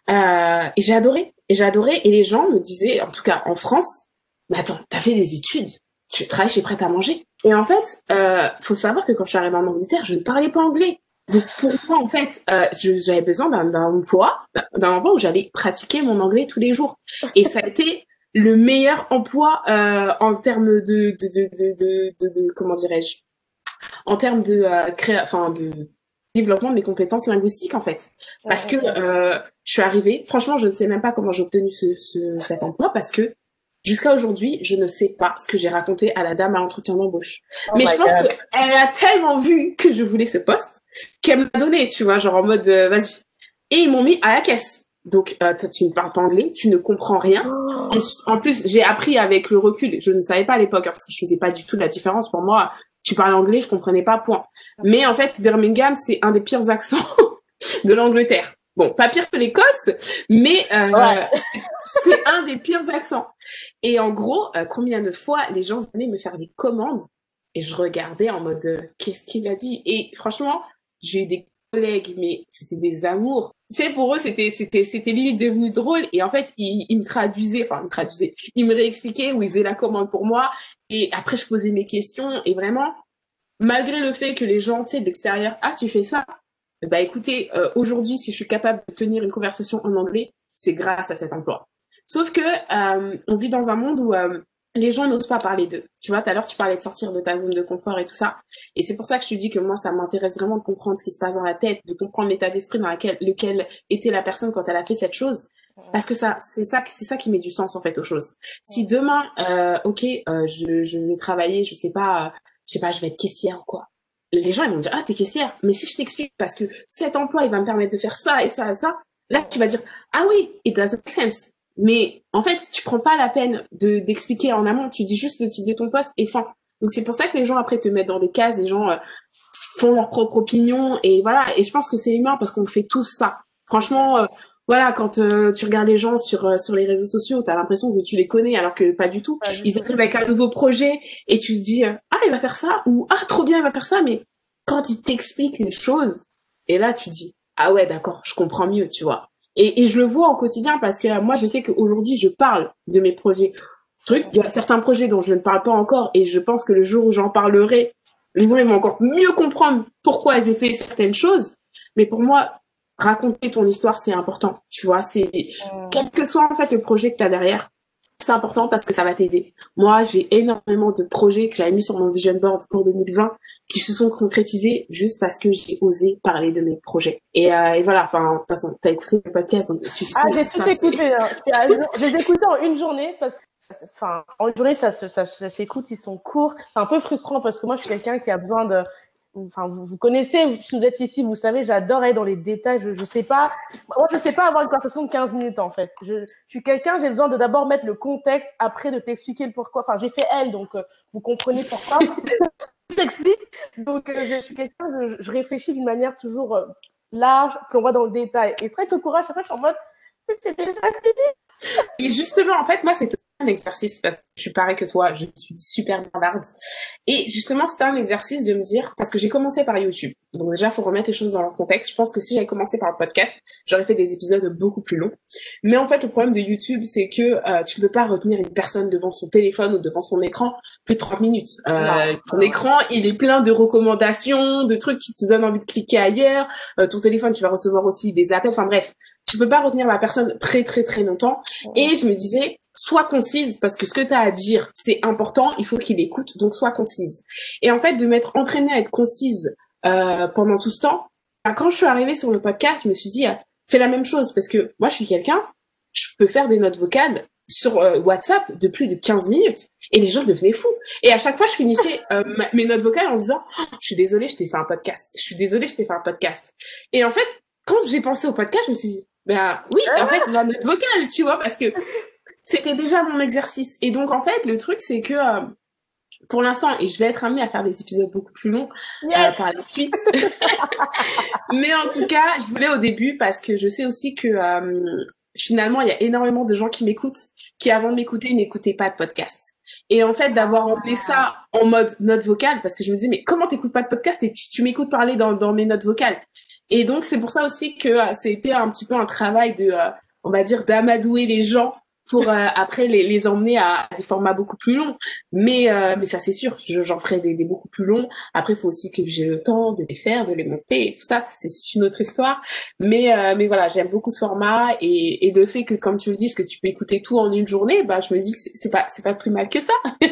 Speaker 1: Euh, et j'ai adoré. Et j'ai adoré. Et les gens me disaient, en tout cas en France, mais attends, t'as fait des études, tu travailles chez Prêt à manger. Et en fait, euh, faut savoir que quand je suis arrivée en Angleterre, je ne parlais pas anglais. Donc pour moi, en fait, euh, j'avais besoin d'un emploi, d'un emploi où j'allais pratiquer mon anglais tous les jours. Et ça a été le meilleur emploi euh, en termes de de, de, de, de, de comment dirais-je? En termes de euh, créa enfin de développement de mes compétences linguistiques en fait parce que euh, je suis arrivée franchement je ne sais même pas comment j'ai obtenu ce, ce, cet emploi parce que jusqu'à aujourd'hui je ne sais pas ce que j'ai raconté à la dame à l'entretien d'embauche oh mais je pense qu'elle a tellement vu que je voulais ce poste qu'elle m'a donné tu vois genre en mode euh, vas-y et ils m'ont mis à la caisse donc, euh, tu ne parles pas anglais, tu ne comprends rien. Oh. En, plus, j'ai appris avec le recul. Je ne savais pas à l'époque hein, parce que je faisais pas du tout la différence. Pour moi, tu parles anglais, je comprenais pas. Point. Mais en fait, Birmingham, c'est un des pires accents de l'Angleterre. Bon, pas pire que l'Écosse, mais euh, c'est un des pires accents. Et en gros, euh, combien de fois les gens venaient me faire des commandes et je regardais en mode euh, qu'est-ce qu'il a dit? Et franchement, j'ai eu des mais c'était des amours. Tu sais, pour eux, c'était, c'était, c'était limite devenu drôle. Et en fait, ils me traduisaient, enfin, ils me traduisaient. Ils me réexpliquaient où ils faisaient la commande pour moi. Et après, je posais mes questions. Et vraiment, malgré le fait que les gens, tu sais, de l'extérieur, ah, tu fais ça? Bah, écoutez, euh, aujourd'hui, si je suis capable de tenir une conversation en anglais, c'est grâce à cet emploi. Sauf que, euh, on vit dans un monde où, euh, les gens n'osent pas parler d'eux. Tu vois, tout à l'heure, tu parlais de sortir de ta zone de confort et tout ça. Et c'est pour ça que je te dis que moi, ça m'intéresse vraiment de comprendre ce qui se passe dans la tête, de comprendre l'état d'esprit dans lequel, lequel était la personne quand elle a fait cette chose. Parce que ça, c'est ça, c'est ça qui met du sens, en fait, aux choses. Si demain, euh, ok, euh, je, je vais travailler, je sais pas, euh, je sais pas, je vais être caissière ou quoi. Les gens, ils vont dire, ah, t'es caissière. Mais si je t'explique parce que cet emploi, il va me permettre de faire ça et ça et ça, là, tu vas dire, ah oui, it doesn't make sense. Mais en fait, tu prends pas la peine de d'expliquer en amont, tu dis juste le titre de ton poste et fin. Donc c'est pour ça que les gens après te mettent dans des cases, les gens euh, font leur propre opinion et voilà. Et je pense que c'est humain parce qu'on fait tous ça. Franchement, euh, voilà, quand euh, tu regardes les gens sur sur les réseaux sociaux, t'as l'impression que tu les connais alors que pas du tout. Ils arrivent avec un nouveau projet et tu te dis ah il va faire ça ou ah trop bien il va faire ça, mais quand ils t'expliquent les choses et là tu dis ah ouais d'accord je comprends mieux tu vois. Et, et je le vois au quotidien parce que moi, je sais qu'aujourd'hui, je parle de mes projets. Truc, il y a certains projets dont je ne parle pas encore et je pense que le jour où j'en parlerai, les gens vont encore mieux comprendre pourquoi j'ai fait certaines choses. Mais pour moi, raconter ton histoire, c'est important. Tu vois, c'est quel que soit en fait le projet que tu as derrière, c'est important parce que ça va t'aider. Moi, j'ai énormément de projets que j'avais mis sur mon vision board pour 2020 qui se sont concrétisés juste parce que j'ai osé parler de mes projets. Et, euh, et voilà, enfin, de toute façon, t'as écouté le podcast, donc
Speaker 2: je Ah, j'ai tout écouté. Hein. j'ai écouté en une journée parce que, enfin, en une journée, ça, ça, ça, ça s'écoute, ils sont courts. C'est un peu frustrant parce que moi, je suis quelqu'un qui a besoin de, enfin, vous, vous, connaissez, si vous êtes ici, vous savez, j'adore aller dans les détails. Je, je sais pas, moi, je sais pas avoir une conversation de 15 minutes, en fait. Je, je suis quelqu'un, j'ai besoin de d'abord mettre le contexte, après de t'expliquer le pourquoi. Enfin, j'ai fait elle, donc, euh, vous comprenez pourquoi. t'explique. Donc, euh, je, suis quelqu'un, je, réfléchis d'une manière toujours euh, large, qu'on voit dans le détail. Et c'est vrai que courage, après, je suis en mode, c'est déjà fini.
Speaker 1: Et justement, en fait, moi, c'est un exercice parce que je suis pareil que toi, je suis super bavarde. Et justement, c'était un exercice de me dire, parce que j'ai commencé par YouTube. Donc déjà, faut remettre les choses dans leur contexte. Je pense que si j'avais commencé par le podcast, j'aurais fait des épisodes beaucoup plus longs. Mais en fait, le problème de YouTube, c'est que euh, tu ne peux pas retenir une personne devant son téléphone ou devant son écran plus de 30 minutes. Euh, ton écran, il est plein de recommandations, de trucs qui te donnent envie de cliquer ailleurs. Euh, ton téléphone, tu vas recevoir aussi des appels. Enfin bref, tu peux pas retenir la personne très très très longtemps. Et je me disais, sois concise parce que ce que tu as à dire, c'est important, il faut qu'il écoute, donc sois concise. Et en fait, de m'être entraînée à être concise euh, pendant tout ce temps, bah, quand je suis arrivée sur le podcast, je me suis dit, euh, fais la même chose parce que moi, je suis quelqu'un, je peux faire des notes vocales sur euh, WhatsApp de plus de 15 minutes et les gens devenaient fous. Et à chaque fois, je finissais euh, mes notes vocales en disant, oh, je suis désolée, je t'ai fait un podcast. Je suis désolée, je t'ai fait un podcast. Et en fait, quand j'ai pensé au podcast, je me suis dit, ben oui, en fait, la note vocale, tu vois, parce que c'était déjà mon exercice. Et donc, en fait, le truc, c'est que euh, pour l'instant, et je vais être amenée à faire des épisodes beaucoup plus longs euh, par la suite. Mais en tout cas, je voulais au début parce que je sais aussi que euh, finalement, il y a énormément de gens qui m'écoutent, qui avant de m'écouter n'écoutaient pas de podcast. Et en fait, d'avoir emmené ça en mode note vocale, parce que je me dis, mais comment t'écoutes pas de podcast et tu, m'écoutes parler dans, dans mes notes vocales? Et donc, c'est pour ça aussi que euh, c'était un petit peu un travail de, euh, on va dire, d'amadouer les gens pour euh, après les, les emmener à, des formats beaucoup plus longs. Mais euh, mais ça c'est sûr, j'en ferai des, des, beaucoup plus longs. Après, il faut aussi que j'ai le temps de les faire, de les monter et tout ça. C'est une autre histoire. Mais euh, mais voilà, j'aime beaucoup ce format et et le fait que comme tu le dis, que tu peux écouter tout en une journée, bah je me dis que c'est pas c'est pas plus mal que ça.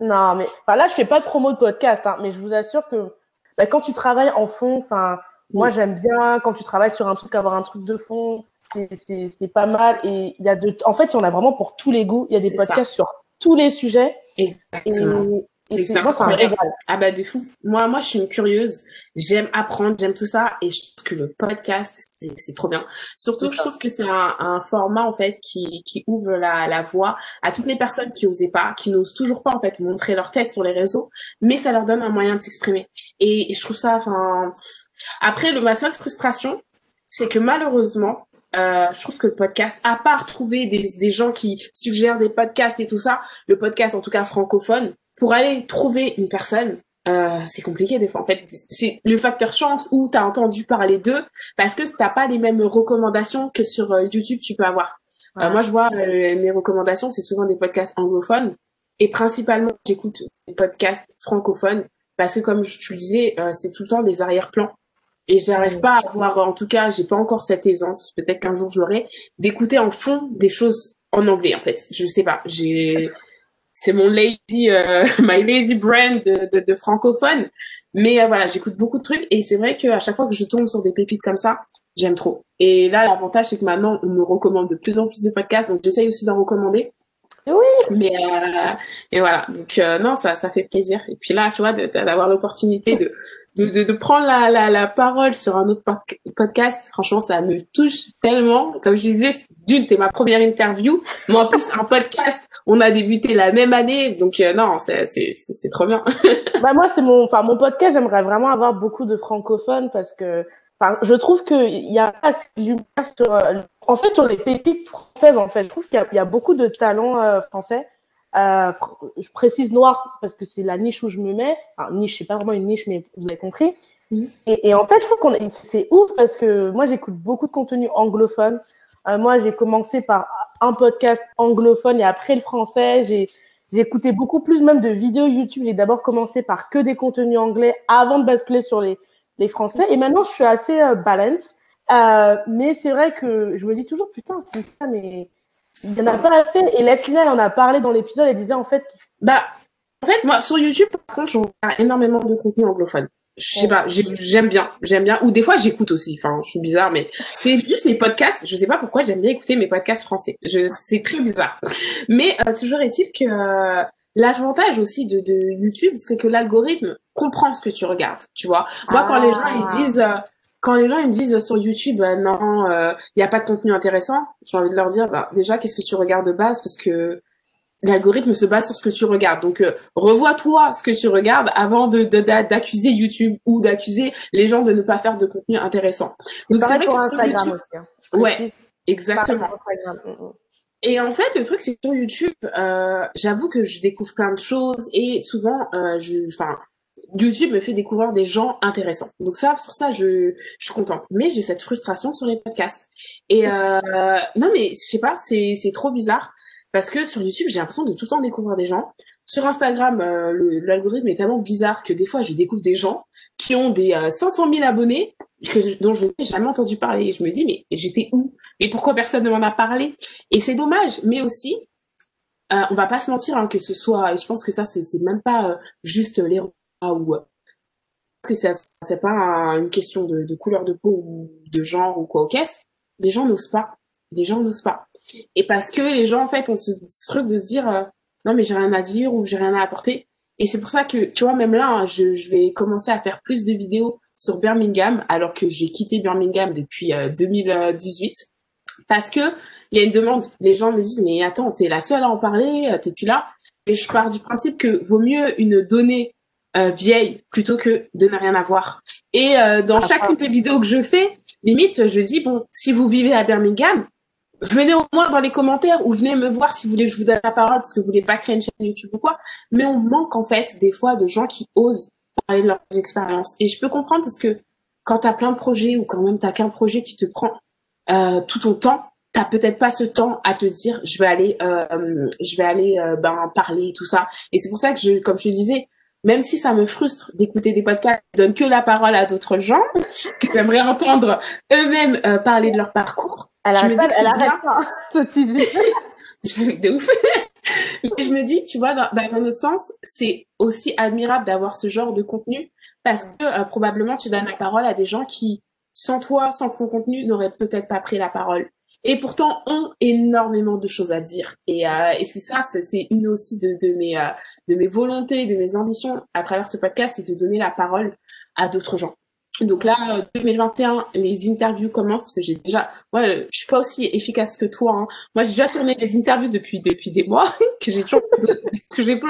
Speaker 2: non, mais enfin là, je fais pas de promo de podcast, hein, mais je vous assure que bah, quand tu travailles en fond, enfin moi, j'aime bien quand tu travailles sur un truc, avoir un truc de fond. C'est pas mal. Et il y a de, en fait, en a vraiment pour tous les goûts. Il y a des podcasts sur tous les sujets.
Speaker 1: Exactement. Et c'est moi, Ah bah de fou. Moi, moi, je suis une curieuse. J'aime apprendre, j'aime tout ça, et je trouve que le podcast, c'est trop bien. Surtout, je trouve que c'est un, un, format en fait qui, qui ouvre la, la voie à toutes les personnes qui osaient pas, qui n'osent toujours pas en fait montrer leur tête sur les réseaux, mais ça leur donne un moyen de s'exprimer. Et, je trouve ça, enfin, après, le, ma seule frustration, c'est que malheureusement, euh, je trouve que le podcast, à part trouver des, des gens qui suggèrent des podcasts et tout ça, le podcast en tout cas francophone, pour aller trouver une personne, euh, c'est compliqué des fois. En fait, c'est le facteur chance où tu as entendu parler d'eux parce que t'as pas les mêmes recommandations que sur euh, YouTube tu peux avoir. Euh, moi, je vois euh, mes recommandations, c'est souvent des podcasts anglophones et principalement j'écoute des podcasts francophones parce que comme te le disais, c'est tout le temps des arrière-plans et j'arrive pas à avoir, en tout cas, j'ai pas encore cette aisance. Peut-être qu'un jour je l'aurai d'écouter en fond des choses en anglais. En fait, je sais pas. J'ai c'est mon lazy, euh, my lazy brand de, de, de francophone. Mais euh, voilà, j'écoute beaucoup de trucs et c'est vrai qu'à chaque fois que je tombe sur des pépites comme ça, j'aime trop. Et là, l'avantage, c'est que maintenant, on me recommande de plus en plus de podcasts, donc j'essaye aussi d'en recommander.
Speaker 2: Oui.
Speaker 1: Mais euh, et voilà, donc euh, non, ça, ça fait plaisir. Et puis là, tu vois, d'avoir l'opportunité de de, de, de, prendre la, la, la, parole sur un autre podcast, franchement, ça me touche tellement. Comme je disais, d'une, t'es ma première interview, mais en plus, un podcast, on a débuté la même année, donc euh, non, c'est, c'est, c'est trop bien.
Speaker 2: bah moi, c'est mon, enfin mon podcast, j'aimerais vraiment avoir beaucoup de francophones parce que, je trouve que il y a assez de sur, euh, en fait, sur les pépites françaises, en fait, je trouve qu'il y, y, a beaucoup de talents euh, français. Euh, je précise noir parce que c'est la niche où je me mets. Enfin, niche, c'est pas vraiment une niche, mais vous avez compris. Mm. Et, et, en fait, je trouve qu'on c'est ouf parce que moi, j'écoute beaucoup de contenu anglophone. Euh, moi, j'ai commencé par un podcast anglophone et après le français. J'ai j'ai écouté beaucoup plus même de vidéos YouTube. J'ai d'abord commencé par que des contenus anglais avant de basculer sur les, les français. Et maintenant, je suis assez euh, balance. Euh, mais c'est vrai que je me dis toujours, putain, c'est ça, mais il n'y en a pas assez. Et Leslie, elle en a parlé dans l'épisode, elle disait en fait.
Speaker 1: Bah, en fait, moi, sur YouTube, par contre, j'en énormément de contenu anglophone. Je sais pas, j'aime bien, j'aime bien. Ou des fois, j'écoute aussi. Enfin, je suis bizarre, mais c'est juste les podcasts. Je sais pas pourquoi j'aime bien écouter mes podcasts français. Je, c'est très bizarre. Mais euh, toujours est-il que euh, l'avantage aussi de, de YouTube, c'est que l'algorithme comprend ce que tu regardes. Tu vois, moi, quand les gens ils ah. disent euh, quand les gens ils me disent sur YouTube euh, non, il euh, n'y a pas de contenu intéressant, j'ai envie de leur dire bah, déjà qu'est-ce que tu regardes de base? Parce que l'algorithme se base sur ce que tu regardes. Donc euh, revois-toi ce que tu regardes avant de d'accuser YouTube ou d'accuser les gens de ne pas faire de contenu intéressant.
Speaker 2: Donc c'est vrai que sur YouTube, aussi, hein.
Speaker 1: ouais, exactement. Mm, mm. Et en fait, le truc, c'est que sur YouTube, euh, j'avoue que je découvre plein de choses et souvent, euh, je, enfin, YouTube me fait découvrir des gens intéressants. Donc ça, sur ça, je, je suis contente. Mais j'ai cette frustration sur les podcasts. Et euh, non, mais je sais pas, c'est trop bizarre parce que sur YouTube, j'ai l'impression de tout le temps découvrir des gens. Sur Instagram, euh, l'algorithme est tellement bizarre que des fois, je découvre des gens qui ont des euh, 500 000 abonnés dont je n'ai jamais entendu parler. Et je me dis, mais j'étais où? Et pourquoi personne ne m'en a parlé? Et c'est dommage. Mais aussi, euh, on va pas se mentir hein, que ce soit. Je pense que ça, c'est même pas euh, juste les ou que c'est pas une question de, de, couleur de peau ou de genre ou quoi au caisse. Les gens n'osent pas. Les gens n'osent pas. Et parce que les gens en fait ont ce, truc de se dire euh, non mais j'ai rien à dire ou j'ai rien à apporter. Et c'est pour ça que tu vois même là hein, je, je, vais commencer à faire plus de vidéos sur Birmingham alors que j'ai quitté Birmingham depuis 2018 euh, parce que il y a une demande. Les gens me disent mais attends t'es la seule à en parler, euh, t'es plus là. Et je pars du principe que vaut mieux une donnée euh, vieille plutôt que de ne rien avoir. Et euh, dans ah, chacune des vidéos que je fais, limite, je dis bon, si vous vivez à Birmingham, venez au moins dans les commentaires ou venez me voir si vous voulez que je vous donne la parole parce que vous voulez pas créer une chaîne YouTube ou quoi. Mais on manque en fait des fois de gens qui osent parler de leurs expériences. Et je peux comprendre parce que quand tu as plein de projets ou quand même t'as qu'un projet qui te prend euh, tout ton temps, t'as peut-être pas ce temps à te dire je vais aller euh, je vais aller euh, ben parler tout ça. Et c'est pour ça que je comme je te disais même si ça me frustre d'écouter des podcasts qui donnent que la parole à d'autres gens, qui aimeraient entendre eux-mêmes euh, parler de leur parcours,
Speaker 2: elle
Speaker 1: je me dis que
Speaker 2: elle
Speaker 1: bien.
Speaker 2: pas.
Speaker 1: De ouf. Mais je me dis, tu vois, dans, dans un autre sens, c'est aussi admirable d'avoir ce genre de contenu parce que euh, probablement tu donnes la parole à des gens qui, sans toi, sans ton contenu, n'auraient peut-être pas pris la parole. Et pourtant ont énormément de choses à dire. Et, euh, et c'est ça, c'est une aussi de, de mes euh, de mes volontés, de mes ambitions à travers ce podcast, c'est de donner la parole à d'autres gens. Donc là, euh, 2021, les interviews commencent parce que j'ai déjà, moi, euh, je suis pas aussi efficace que toi. Hein. Moi, j'ai déjà tourné des interviews depuis depuis des mois que j'ai toujours que j'ai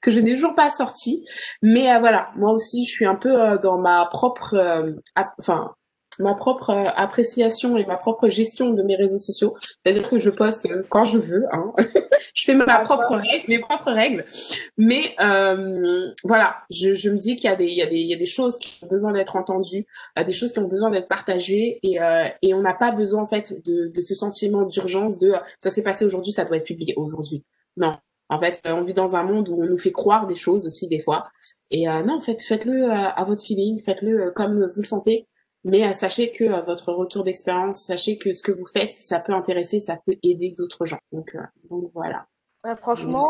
Speaker 1: que je n'ai toujours pas sorti. Mais euh, voilà, moi aussi, je suis un peu euh, dans ma propre, euh, enfin, ma propre euh, appréciation et ma propre gestion de mes réseaux sociaux. C'est-à-dire que je poste euh, quand je veux. Hein. je fais ma propre règle, mes propres règles. Mais euh, voilà, je, je me dis qu'il y a des, y y a des choses qui ont besoin d'être entendues, euh, des choses qui ont besoin d'être partagées, et, euh, et on n'a pas besoin en fait de, de ce sentiment d'urgence de ça s'est passé aujourd'hui, ça doit être publié aujourd'hui. Non. En fait, on vit dans un monde où on nous fait croire des choses aussi des fois. Et euh, non, en fait, faites-le à votre feeling, faites-le comme vous le sentez. Mais euh, sachez que euh, votre retour d'expérience, sachez que ce que vous faites, ça peut intéresser, ça peut aider d'autres gens. Donc, euh, donc voilà.
Speaker 2: Ouais, franchement,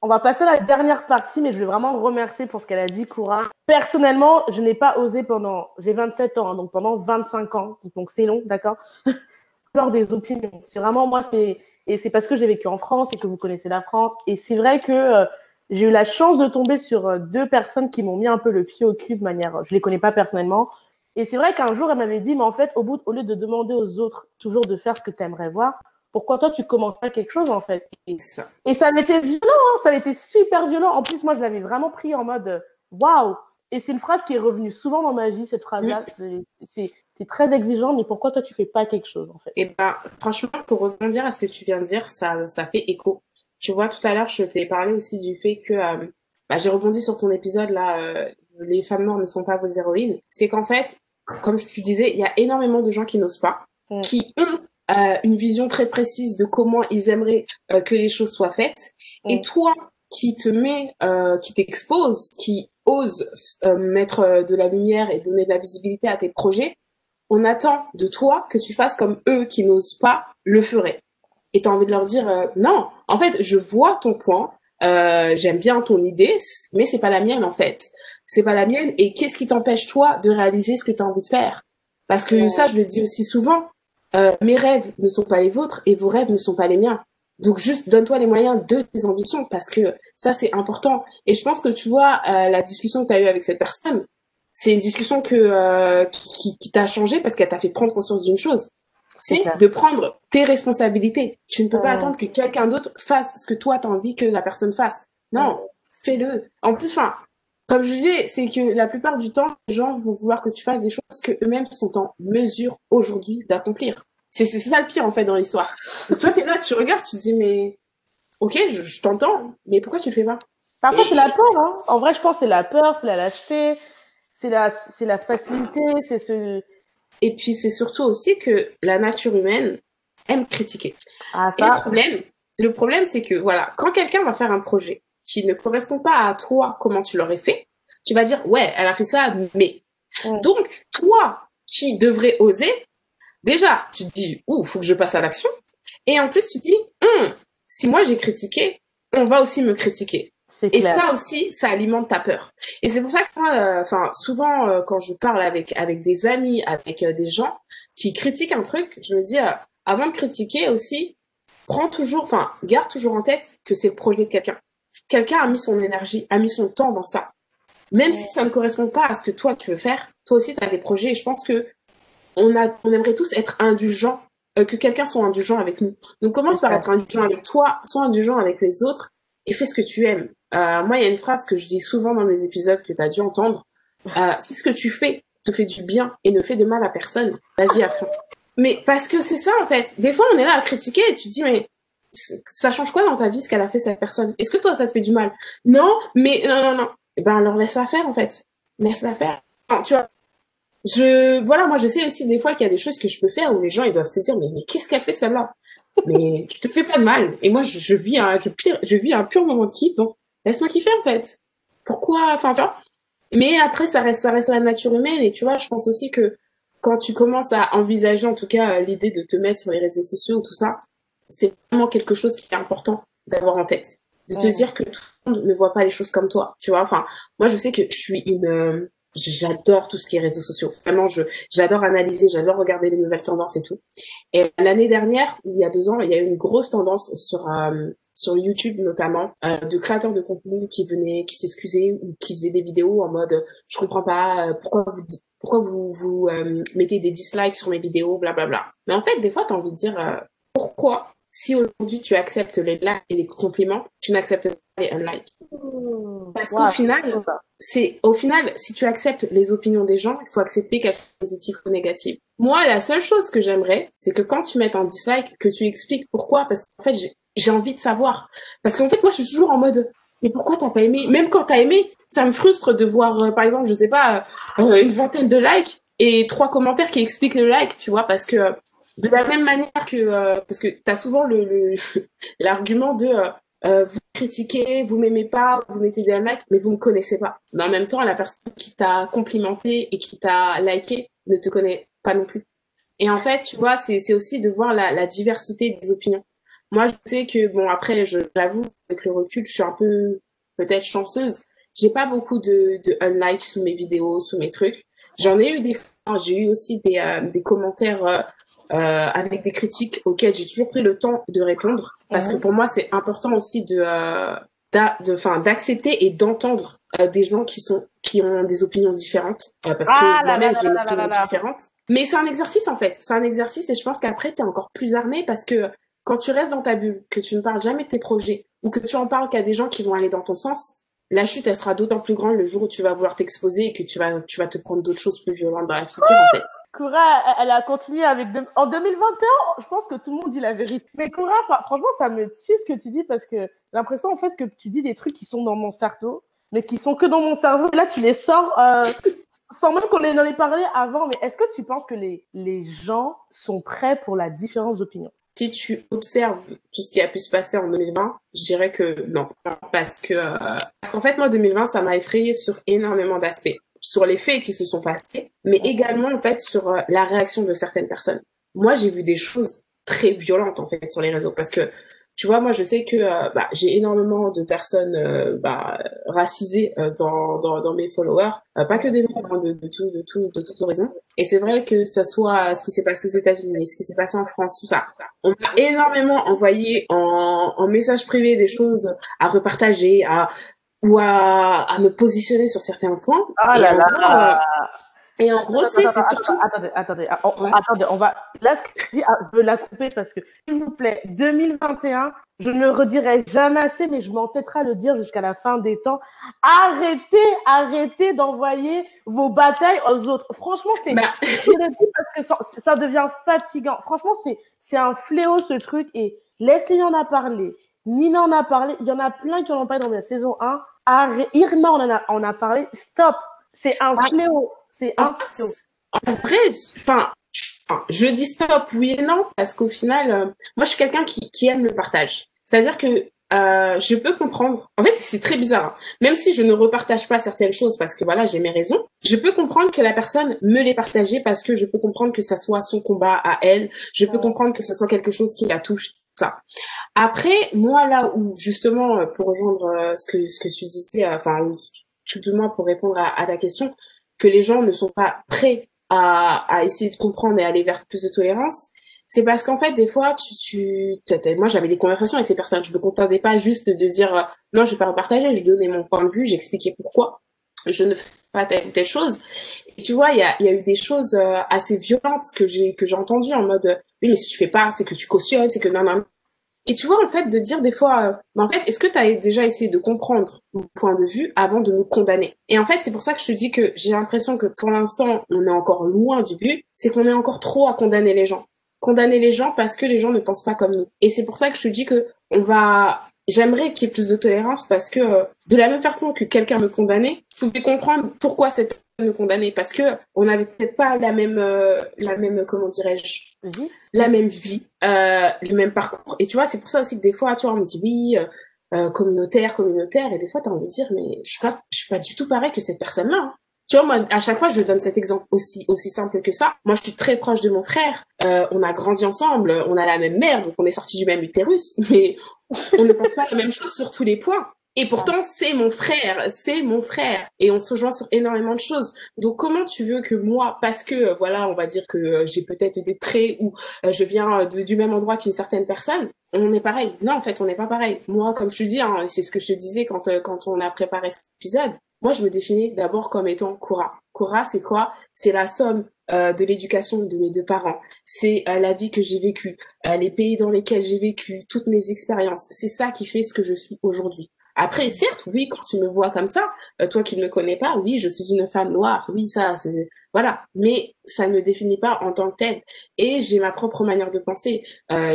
Speaker 2: on va passer à la dernière partie, mais je veux vraiment remercier pour ce qu'elle a dit, Koura. Personnellement, je n'ai pas osé pendant, j'ai 27 ans, hein, donc pendant 25 ans, donc c'est long, d'accord? Avoir des opinions. C'est vraiment, moi, c'est, et c'est parce que j'ai vécu en France et que vous connaissez la France. Et c'est vrai que euh, j'ai eu la chance de tomber sur euh, deux personnes qui m'ont mis un peu le pied au cul de manière, je les connais pas personnellement. Et c'est vrai qu'un jour, elle m'avait dit, mais en fait, au bout, au lieu de demander aux autres toujours de faire ce que tu aimerais voir, pourquoi toi, tu commences pas quelque chose, en fait? Et
Speaker 1: Ça.
Speaker 2: et ça avait été violent, hein, ça avait été super violent. En plus, moi, je l'avais vraiment pris en mode waouh. Et c'est une phrase qui est revenue souvent dans ma vie, cette phrase-là. C'est- très exigeant, mais pourquoi toi, tu fais pas quelque chose, en fait?
Speaker 1: Et ben, franchement, pour rebondir à ce que tu viens de dire, ça, ça fait écho. Tu vois, tout à l'heure, je t'ai parlé aussi du fait que, euh, bah, j'ai rebondi sur ton épisode là, euh, les femmes noires ne sont pas vos héroïnes. C'est qu'en fait, comme tu disais, il y a énormément de gens qui n'osent pas,
Speaker 2: Mm.
Speaker 1: qui ont euh, une vision très précise de comment ils aimeraient euh, que les choses soient faites. Et
Speaker 2: Mm.
Speaker 1: toi, qui te mets, euh, qui t'expose, qui ose euh, mettre euh, de la lumière et donner de la visibilité à tes projets, on attend de toi que tu fasses comme eux qui n'osent pas le feraient. Et t'as envie de leur dire euh, non, en fait, je vois ton point, euh, j'aime bien ton idée, mais c'est pas la mienne en fait. C'est pas la mienne. Et qu'est-ce qui t'empêche toi de réaliser ce que tu as envie de faire? Parce que
Speaker 2: Ouais.
Speaker 1: ça, je le dis aussi souvent. euh, mes rêves ne sont pas les vôtres et vos rêves ne sont pas les miens. Donc juste donne-toi les moyens de tes ambitions parce que ça c'est important. Et je pense que tu vois euh, la discussion que tu as eue avec cette personne, c'est une discussion que euh, qui, qui- qui t'a changé parce qu'elle t'a fait prendre conscience d'une chose. C'est de prendre tes responsabilités. Tu ne peux pas attendre que quelqu'un d'autre fasse ce que toi t'as envie que la personne fasse. Non, fais-le. En plus, enfin, comme je disais, c'est que la plupart du temps, les gens vont vouloir que tu fasses des choses que eux-mêmes sont en mesure aujourd'hui d'accomplir. C'est ça le pire en fait dans l'histoire. Toi, t'es là, tu regardes, tu te dis mais ok, je, je t'entends, mais pourquoi tu le fais pas?
Speaker 2: Parfois, c'est la peur. Hein. En vrai, je pense c'est la peur, c'est la lâcheté, c'est la, c'est la facilité, c'est ce.
Speaker 1: Et puis c'est surtout aussi que la nature humaine aime critiquer.
Speaker 2: Ah,
Speaker 1: Et le problème, le problème, c'est que voilà, quand quelqu'un va faire un projet qui ne correspond pas à toi, comment tu l'aurais fait, tu vas dire ouais, elle a fait ça, mais donc toi qui devrais oser, déjà tu te dis ouh, faut que je passe à l'action, et en plus tu te dis Hum, si moi j'ai critiqué, on va aussi me critiquer. Et ça aussi, ça alimente ta peur. Et c'est pour ça que moi, euh, enfin, souvent euh, quand je parle avec avec des amis, avec euh, des gens qui critiquent un truc, je me dis, avant de critiquer aussi, prends toujours, enfin, garde toujours en tête que c'est le projet de quelqu'un. Quelqu'un a mis son énergie, a mis son temps dans ça. Même si ça ne correspond pas à ce que toi tu veux faire, toi aussi tu as des projets. Et je pense que on a, on aimerait tous être indulgents, euh, que quelqu'un soit indulgent avec nous. Donc commence par être indulgent avec toi, sois indulgent avec les autres et fais ce que tu aimes. Euh, moi, il y a une phrase que je dis souvent dans mes épisodes que tu as dû entendre. Euh, si ce que tu fais te fait du bien et ne fait de mal à personne, vas-y à fond. Mais parce que c'est ça, en fait. Des fois, on est là à critiquer et tu te dis, mais ça change quoi dans ta vie ce qu'elle a fait cette personne? Est-ce que toi, ça te fait du mal? Non, mais non, non, non. Eh ben, alors laisse-la faire, en fait. Laisse-la faire. Enfin, tu vois, je, voilà, moi, je sais aussi des fois qu'il y a des choses que je peux faire où les gens, ils doivent se dire, mais, mais qu'est-ce qu'elle fait celle-là? Mais tu te fais pas de mal. Et moi, je, je vis un, je, je vis un pur moment de kiff, donc laisse-moi kiffer, en fait. Pourquoi? Enfin, tu vois. Mais après, ça reste, ça reste la nature humaine. Et tu vois, je pense aussi que quand tu commences à envisager, en tout cas, l'idée de te mettre sur les réseaux sociaux, tout ça, c'est vraiment quelque chose qui est important d'avoir en tête. De te dire que tout le monde ne voit pas les choses comme toi. Tu vois, enfin, moi, je sais que je suis une, euh, j'adore tout ce qui est réseaux sociaux. Vraiment, je, j'adore analyser, j'adore regarder les nouvelles tendances et tout. Et l'année dernière, il y a deux ans, il y a eu une grosse tendance sur, euh, sur YouTube notamment, euh, de créateurs de contenu qui venaient, qui s'excusaient ou qui faisaient des vidéos en mode, je comprends pas, pourquoi vous pourquoi vous vous mettez des dislikes sur mes vidéos, blablabla. Bla, bla. Mais en fait, des fois, tu as envie de dire pourquoi si aujourd'hui tu acceptes les likes et les compliments, tu n'acceptes pas les unlikes. Mmh. Parce qu'au final, c'est au final, si tu acceptes les opinions des gens, il faut accepter qu'elles soient positives ou négatives. Moi, la seule chose que j'aimerais, c'est que quand tu mets un dislike, que tu expliques pourquoi, parce qu'en fait, j'ai envie de savoir. Parce qu'en fait, moi, je suis toujours en mode, mais pourquoi t'as pas aimé? Même quand t'as aimé, ça me frustre de voir, euh, par exemple, je sais pas, euh, une vingtaine de likes et trois commentaires qui expliquent le like, tu vois, parce que de la même manière que euh, parce que tu as souvent le l'argument de euh, euh, vous critiquez, vous m'aimez pas, vous mettez des likes, mais vous me connaissez pas. Mais en même temps, la personne qui t'a complimenté et qui t'a liké ne te connaît pas non plus. Et en fait, tu vois, c'est aussi de voir la, la diversité des opinions. Moi, je sais que bon après, j'avoue avec le recul, je suis un peu peut-être chanceuse. J'ai pas beaucoup de de unlikes sous mes vidéos, sous mes trucs. J'en ai eu des fois, j'ai eu aussi des des commentaires euh, avec des critiques auxquelles j'ai toujours pris le temps de répondre. Parce que pour moi c'est important aussi de euh, de d'accepter et d'entendre euh, des gens qui sont qui ont des opinions différentes. Parce que ah moi-même j'ai une opinion différente. Mais c'est un exercice en fait. C'est un exercice et je pense qu'après tu es encore plus armé parce que quand tu restes dans ta bulle que tu ne parles jamais de tes projets ou que tu en parles qu'à des gens qui vont aller dans ton sens la chute, elle sera d'autant plus grande le jour où tu vas vouloir t'exposer et que tu vas, tu vas te prendre d'autres choses plus violentes dans la future, en fait.
Speaker 2: Koura, elle a continué avec, en 2021, je pense que tout le monde dit la vérité. Mais Koura, franchement, ça me tue ce que tu dis parce que l'impression, en fait, que tu dis des trucs qui sont dans mon cerveau, mais qui sont que dans mon cerveau. Là, tu les sors, euh, sans même qu'on en ait parlé avant. Mais est-ce que tu penses que les, les gens sont prêts pour la différence d'opinion?
Speaker 1: Si tu observes tout ce qui a pu se passer en 2020, je dirais que non, parce que euh, parce qu'en fait moi 2020 ça m'a effrayé sur énormément d'aspects, sur les faits qui se sont passés, mais également en fait sur euh, la réaction de certaines personnes. Moi j'ai vu des choses très violentes en fait sur les réseaux. Parce que tu vois, moi, je sais que euh, bah, j'ai énormément de personnes euh, bah, racisées euh, dans, dans, dans, mes followers, pas que des noirs, hein, de, de, tout, de, tout, de toutes horizons. Et c'est vrai que ce soit ce qui s'est passé aux États-Unis, ce qui s'est passé en France, tout ça, on m'a énormément envoyé en, en message privé des choses à repartager, à ou à, à me positionner sur certains points.
Speaker 2: Oh là là.
Speaker 1: Et en gros, c'est surtout.
Speaker 2: Attendez, attendez, attendez, on va. Là, ce que je dis, ah, je veux la couper parce que, s'il vous plaît, 2021, je ne le redirai jamais assez, mais je m'entêterai à le dire jusqu'à la fin des temps. Arrêtez, arrêtez d'envoyer vos batailles aux autres. Franchement, c'est. Bah... parce que ça, ça, devient fatigant. Franchement, c'est c'est un fléau ce truc. Et Leslie en a parlé, Nina en a parlé. Il y en a plein qui en ont parlé dans la saison 1. Irma en a, en a parlé. Stop. C'est un fléau. C'est un fléau.
Speaker 1: En vrai, enfin, je dis stop, oui et non, parce qu'au final, euh, moi, je suis quelqu'un qui, qui aime le partage. C'est-à-dire que euh, je peux comprendre. En fait, c'est très bizarre. Hein. Même si je ne repartage pas certaines choses parce que voilà, j'ai mes raisons, je peux comprendre que la personne me les partageait parce que je peux comprendre que ça soit son combat à elle. Je peux comprendre que ça soit quelque chose qui la touche. Ça. Après, moi là où justement, euh, pour rejoindre ce que ce que tu disais, enfin du moins pour répondre à, ta question, que les gens ne sont pas prêts à, à essayer de comprendre et aller vers plus de tolérance, c'est parce qu'en fait, des fois, tu, tu, moi, j'avais des conversations avec ces personnes. Je me contentais pas juste de dire, euh, non, je vais pas repartager. Je donnais mon point de vue, j'expliquais pourquoi je ne fais pas telle telle chose. Et tu vois, il y a, y a eu des choses euh, assez violentes que j'ai, que j'ai entendues en mode, oui, mais si tu fais pas, c'est que tu cautionnes, c'est que non, non, et tu vois, en fait, de dire des fois, euh, en fait, est-ce que tu as déjà essayé de comprendre mon point de vue avant de me condamner? Et en fait, c'est pour ça que je te dis que j'ai l'impression que pour l'instant, on est encore loin du but, c'est qu'on est encore trop à condamner les gens. condamner les gens parce que les gens ne pensent pas comme nous. Et c'est pour ça que je te dis que on va j'aimerais qu'il y ait plus de tolérance parce que euh, de la même façon que quelqu'un me condamnait, je pouvais comprendre pourquoi cette me condamnait parce que on n'avait peut-être pas la même euh, la même comment dirais-je la même vie, euh, le même parcours. Et tu vois, c'est pour ça aussi que des fois, tu vois, on me dit oui, euh, communautaire, communautaire, et des fois, tu as envie de dire mais je suis pas je suis pas du tout pareil que cette personne-là. Hein. Tu vois, moi, à chaque fois, je donne cet exemple aussi aussi simple que ça. Moi, je suis très proche de mon frère. Euh, on a grandi ensemble, on a la même mère, donc on est sorti du même utérus, mais on ne pense pas la même chose sur tous les points. Et pourtant, c'est mon frère, c'est mon frère. Et on se rejoint sur énormément de choses. Donc, comment tu veux que moi, parce que, euh, voilà, on va dire que euh, j'ai peut-être des traits ou euh, je viens du même endroit qu'une certaine personne, on est pareil. Non, en fait, on n'est pas pareil. Moi, comme je te dis, hein, c'est ce que je te disais quand, quand on a préparé cet épisode. Moi, je me définis d'abord comme étant Cora. Cora, c'est quoi? C'est la somme euh, de l'éducation de mes deux parents. C'est euh, la vie que j'ai vécue, euh, les pays dans lesquels j'ai vécu, toutes mes expériences. C'est ça qui fait ce que je suis aujourd'hui. Après, certes, oui, quand tu me vois comme ça, toi qui ne me connais pas, oui, je suis une femme noire, oui, ça, voilà. Mais ça ne me définit pas en tant que telle. Et j'ai ma propre manière de penser.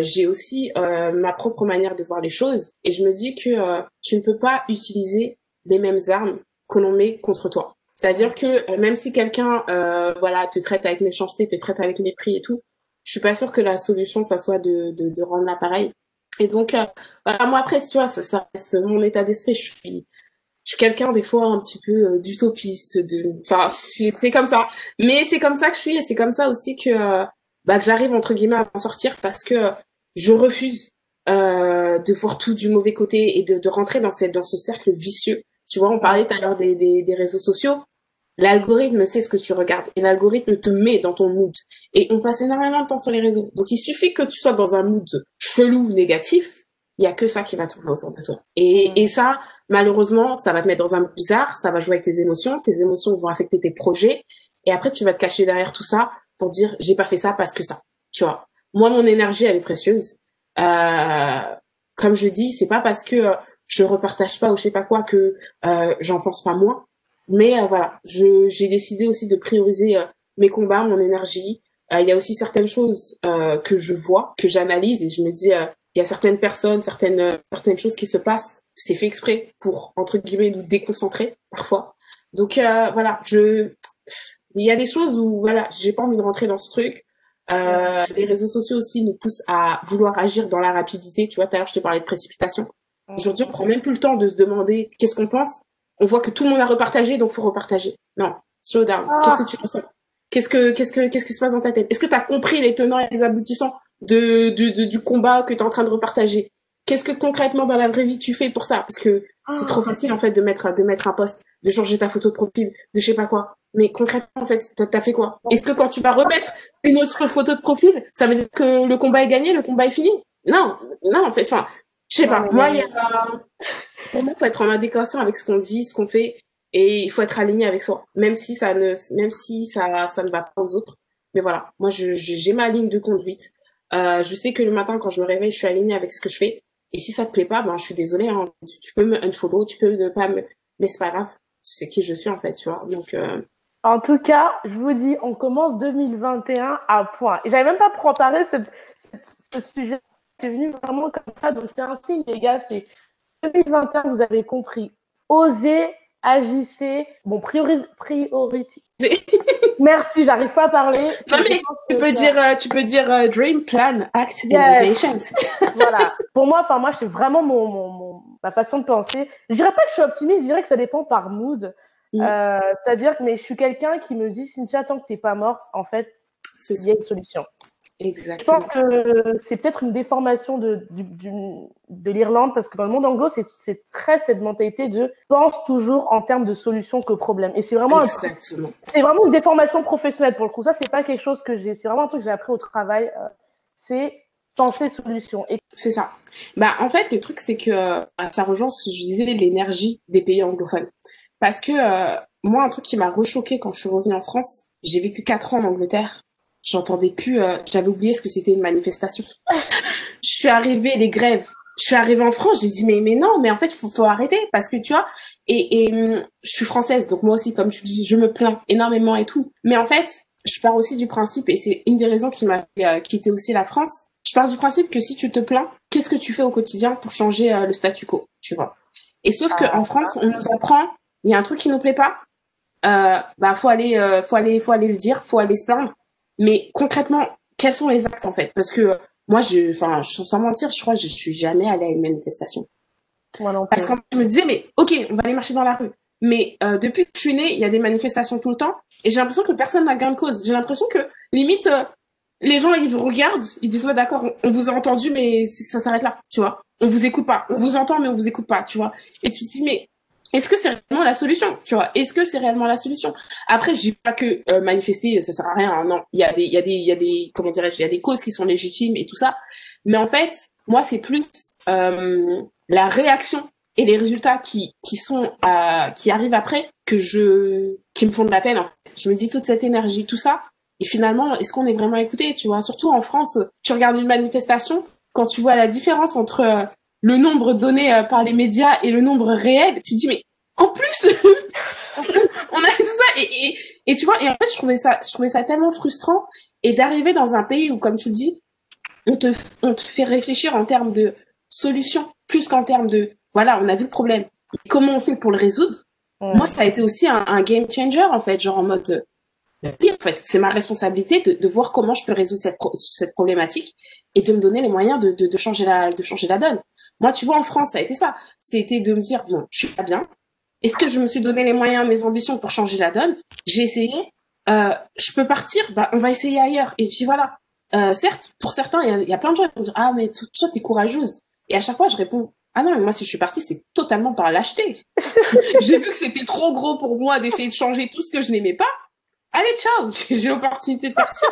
Speaker 1: j'ai aussi ma propre manière de voir les choses. Et je me dis que tu ne peux pas utiliser les mêmes armes que l'on met contre toi. C'est-à-dire que euh, même si quelqu'un euh, voilà te traite avec méchanceté, te traite avec mépris et tout, je suis pas sûre que la solution ça soit de, de, de rendre l'appareil. Et donc euh, voilà, moi après tu vois ça, ça reste mon état d'esprit. Je suis je suis quelqu'un des fois un petit peu euh, d'utopiste, de enfin c'est comme ça. Mais c'est comme ça que je suis et c'est comme ça aussi que bah que j'arrive entre guillemets à m'en sortir parce que je refuse euh, de voir tout du mauvais côté et de, de rentrer dans cette dans ce cercle vicieux tu vois, on parlait tout à l'heure des, des, des, réseaux sociaux. L'algorithme sait ce que tu regardes et l'algorithme te met dans ton mood. Et on passe énormément de temps sur les réseaux. Donc il suffit que tu sois dans un mood chelou, négatif, il y a que ça qui va tourner autour de toi. Et, mm. et ça, malheureusement, ça va te mettre dans un mood bizarre, ça va jouer avec tes émotions, tes émotions vont affecter tes projets, et après tu vas te cacher derrière tout ça pour dire j'ai pas fait ça parce que ça. Tu vois. Moi, mon énergie, elle est précieuse. Euh, comme je dis, c'est pas parce que euh, je repartage pas ou je sais pas quoi que euh, j'en pense pas moins. Mais euh, voilà, je j'ai décidé aussi de prioriser euh, mes combats, mon énergie. Euh, il y a aussi certaines choses que je vois, que j'analyse et je me dis il y a certaines personnes, certaines certaines choses qui se passent, c'est fait exprès pour entre guillemets nous déconcentrer parfois. Donc voilà, je il y a des choses où voilà, j'ai pas envie de rentrer dans ce truc. Euh, les réseaux sociaux aussi nous poussent à vouloir agir dans la rapidité. Tu vois, tout à l'heure, je te parlais de précipitation. Aujourd'hui, on prend même plus le temps de se demander qu'est-ce qu'on pense. On voit que tout le monde a repartagé, donc faut repartager. Non, slow down. Ah. Qu'est-ce que tu ressens? Qu'est-ce que qu'est-ce que qu'est-ce qui se passe dans ta tête? Est-ce que tu as compris les tenants et les aboutissants de, de, du combat que tu es en train de repartager? Qu'est-ce que concrètement dans la vraie vie tu fais pour ça? Parce que c'est trop ah. facile en fait de mettre de mettre un post, de changer ta photo de profil, de je sais pas quoi. Mais concrètement en fait, t'as as fait quoi? Est-ce que quand tu vas remettre une autre photo de profil, ça veut dire que le combat est gagné, le combat est fini? Non, non en fait, enfin, je sais pas. Moi, il y a, pour moi, faut être en adéquation avec ce qu'on dit, ce qu'on fait, et il faut être aligné avec soi, même si ça ne, même si ça, ça ne va pas aux autres. Mais voilà, moi, j'ai ma ligne de conduite. Euh, je sais que le matin, quand je me réveille, je suis alignée avec ce que je fais. Et si ça te plaît pas, ben, je suis désolée. Hein. Tu, peux me unfollow, tu peux ne pas me, mais c'est pas grave. C'est qui je suis en fait, tu vois. Donc. Euh...
Speaker 2: En tout cas, je vous dis, on commence 2021 à point. J'avais même pas préparé cette, ce sujet c'est venu vraiment comme ça. Donc, c'est un signe, les gars. C'est 2021, vous avez compris. Osez, agissez. Bon, priori priorité. Merci, j'arrive pas à parler.
Speaker 1: Non, mais tu peux, dire, euh, tu peux dire dream, plan, act, yes.
Speaker 2: voilà. Pour moi, enfin, moi, c'est vraiment mon, mon, mon, ma façon de penser. Je dirais pas que je suis optimiste, je dirais que ça dépend par mood. Mm. Euh, C'est-à-dire que mais je suis quelqu'un qui me dit, Cynthia, tant que t'es pas morte, en fait, il y a une solution.
Speaker 1: Exactement.
Speaker 2: Je pense que c'est peut-être une déformation de, de l'Irlande parce que dans le monde anglo, c'est très cette mentalité de pense toujours en termes de solution que problème. Et c'est vraiment, c'est vraiment une déformation professionnelle pour le coup. Ça, c'est pas quelque chose que j'ai, c'est vraiment un truc que j'ai appris au travail. Euh, c'est penser solution. Et...
Speaker 1: C'est ça. Bah, en fait, le truc, c'est que euh, ça rejoint ce que je disais, l'énergie des pays anglophones. Parce que euh, moi, un truc qui m'a rechoqué quand je suis revenue en France, j'ai vécu quatre ans en Angleterre j'entendais plus, euh, j'avais oublié ce que c'était une manifestation. je suis arrivée, les grèves. Je suis arrivée en France, j'ai dit mais mais non, mais en fait faut faut arrêter parce que tu vois et et hum, je suis française donc moi aussi comme tu dis je me plains énormément et tout. Mais en fait je pars aussi du principe, et c'est une des raisons qui m'a fait quitter aussi la France, je pars du principe que si tu te plains, qu'est-ce que tu fais au quotidien pour changer le statu quo, tu vois? Et sauf que qu'en France, on nous apprend, il y a un truc qui nous plaît pas, euh, bah faut aller, euh, faut aller, faut aller le dire, faut aller se plaindre. Mais concrètement, quels sont les actes en fait? Parce que moi, je, enfin, sans mentir, je crois que je suis jamais allée à une manifestation. Parce que je me disais, mais ok, on va aller marcher dans la rue. Mais euh, depuis que je suis née, il y a des manifestations tout le temps, et j'ai l'impression que personne n'a gain de cause. J'ai l'impression que limite euh, les gens ils vous regardent, ils disent ouais d'accord, on, vous a entendu, mais ça s'arrête là, tu vois. On vous écoute pas, on vous entend mais on vous écoute pas, tu vois. Et tu te dis mais est-ce que c'est réellement la solution tu vois? Est-ce que c'est réellement la solution? Après je dis pas que euh, manifester ça sert à rien hein, non. Il y a des il y a des il y a des comment dirais-je il y a des causes qui sont légitimes et tout ça. Mais en fait moi c'est plus euh, la réaction et les résultats qui qui sont euh, qui arrivent après que je qui me font de la peine en fait. Je me dis toute cette énergie tout ça et finalement est-ce qu'on est vraiment écouté tu vois? Surtout en France tu regardes une manifestation quand tu vois la différence entre euh, le nombre donné euh, par les médias et le nombre réel, tu te dis mais en plus on a tout ça. Et, et, et, tu vois et en fait je trouvais ça je trouvais ça tellement frustrant. Et d'arriver dans un pays où comme tu le dis on te on te fait réfléchir en termes de solutions plus qu'en termes de voilà on a vu le problème. Comment on fait pour le résoudre? Moi ça a été aussi un, un, game changer en fait. Genre en mode oui, en fait, c'est ma responsabilité de, de, voir comment je peux résoudre cette, cette problématique et de me donner les moyens de, de, de, changer la, de changer la donne. Moi, tu vois, en France, ça a été ça. C'était de me dire, bon, je suis pas bien. Est-ce que je me suis donné les moyens, mes ambitions pour changer la donne? J'ai essayé. Euh, je peux partir? Bah, on va essayer ailleurs. Et puis voilà. Euh, certes, pour certains, il y, y a, plein de gens qui vont dire, ah, mais toi, t'es courageuse. Et à chaque fois, je réponds, ah non, mais moi, si je suis partie, c'est totalement par lâcheté. J'ai vu que c'était trop gros pour moi d'essayer de changer tout ce que je n'aimais pas allez ciao j'ai l'opportunité de partir.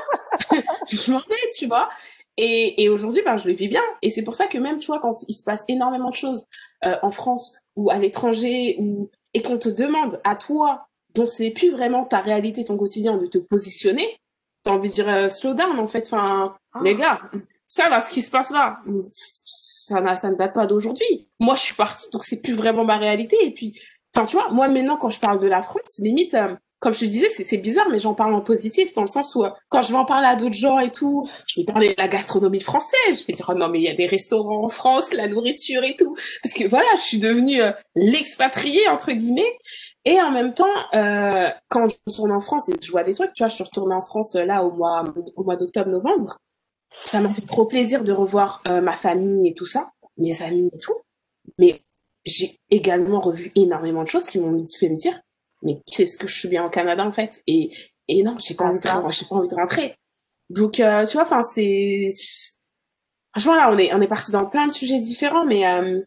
Speaker 1: Je m'en vais tu vois. Et, et aujourd'hui ben je le vis bien. Et c'est pour ça que même tu vois quand il se passe énormément de choses euh, en France ou à l'étranger ou et qu'on te demande à toi dont c'est plus vraiment ta réalité ton quotidien de te positionner t'as envie de dire euh, slow down en fait. Enfin oh. les gars ça là ce qui se passe là ça, ça ne date pas d'aujourd'hui. Moi je suis partie donc c'est plus vraiment ma réalité. Et puis enfin tu vois moi maintenant quand je parle de la France limite euh, comme je te disais, c'est bizarre, mais j'en parle en positif, dans le sens où euh, quand je vais en parler à d'autres gens et tout, je vais parler de la gastronomie française, je vais dire oh non mais il y a des restaurants en France, la nourriture et tout, parce que voilà, je suis devenue euh, l'expatriée entre guillemets, et en même temps, euh, quand je retourne en France et que je vois des trucs, tu vois, je suis retournée en France euh, là au mois au mois d'octobre-novembre, ça m'a fait trop plaisir de revoir ma famille et tout ça, mes amis et tout, mais j'ai également revu énormément de choses qui m'ont fait me dire mais qu'est-ce que je suis bien au Canada en fait? Et et non j'ai pas envie de pas envie de rentrer. Donc euh, tu vois enfin c'est franchement là on est on est parti dans plein de sujets différents mais euh,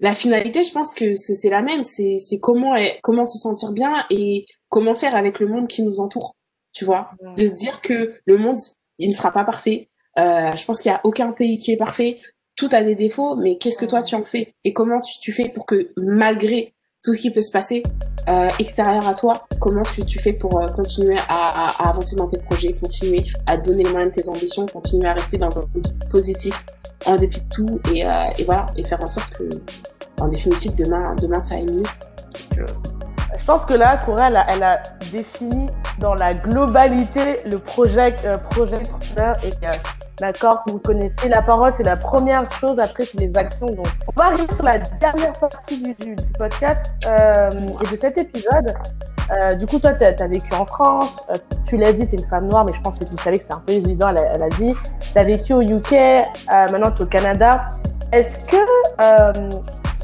Speaker 1: la finalité je pense que c'est la même. C'est c'est comment comment se sentir bien et comment faire avec le monde qui nous entoure tu vois? De se dire que le monde il ne sera pas parfait. Euh, je pense qu'il y a aucun pays qui est parfait. Tout a des défauts mais qu'est-ce que toi tu en fais? Et comment tu, tu fais pour que malgré tout ce qui peut se passer euh, extérieur à toi, comment tu, fais pour euh, continuer à, avancer dans tes projets, continuer à donner les moyens de tes ambitions, continuer à rester dans un monde positif en dépit de tout et, euh, et voilà et faire en sorte que en définitive demain demain ça aille mieux.
Speaker 2: Je pense que là, Cora, elle a, défini dans la globalité le projet, euh, projet et euh, D'accord Vous connaissez la parole, c'est la première chose. Après, c'est les actions. Donc, on va arriver sur la dernière partie du, podcast euh, et de cet épisode. Euh, du coup, toi, tu as, vécu en France. Euh, tu l'as dit, tu es une femme noire, mais je pense que tu savais que c'était un peu évident. Elle a, elle a dit. Tu as vécu au UK. Maintenant, tu es au Canada. Est-ce que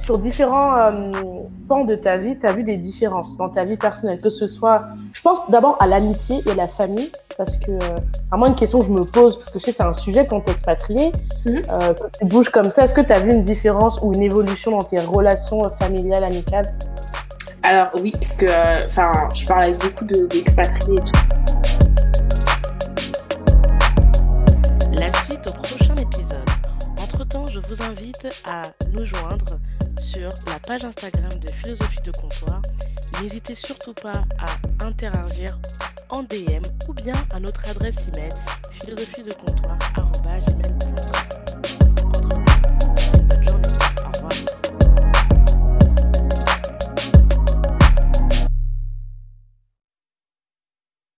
Speaker 2: sur différents euh, pans de ta vie, tu as vu des différences dans ta vie personnelle, que ce soit, je pense d'abord à l'amitié et à la famille, parce que, euh, à moi, une question que je me pose, parce que je sais c'est un sujet quand t'es expatrié, mm -hmm. euh, quand tu bouges comme ça, est-ce que tu as vu une différence ou une évolution dans tes relations familiales, amicales?
Speaker 1: Alors oui, parce que, enfin, je parle avec beaucoup d'expatriés de, et tout.
Speaker 3: La suite au prochain épisode. Entre-temps, je vous invite à nous joindre sur la page Instagram de Philosophie de Comptoir. N'hésitez surtout pas à interagir en DM ou bien à notre adresse email philosophie de comptoir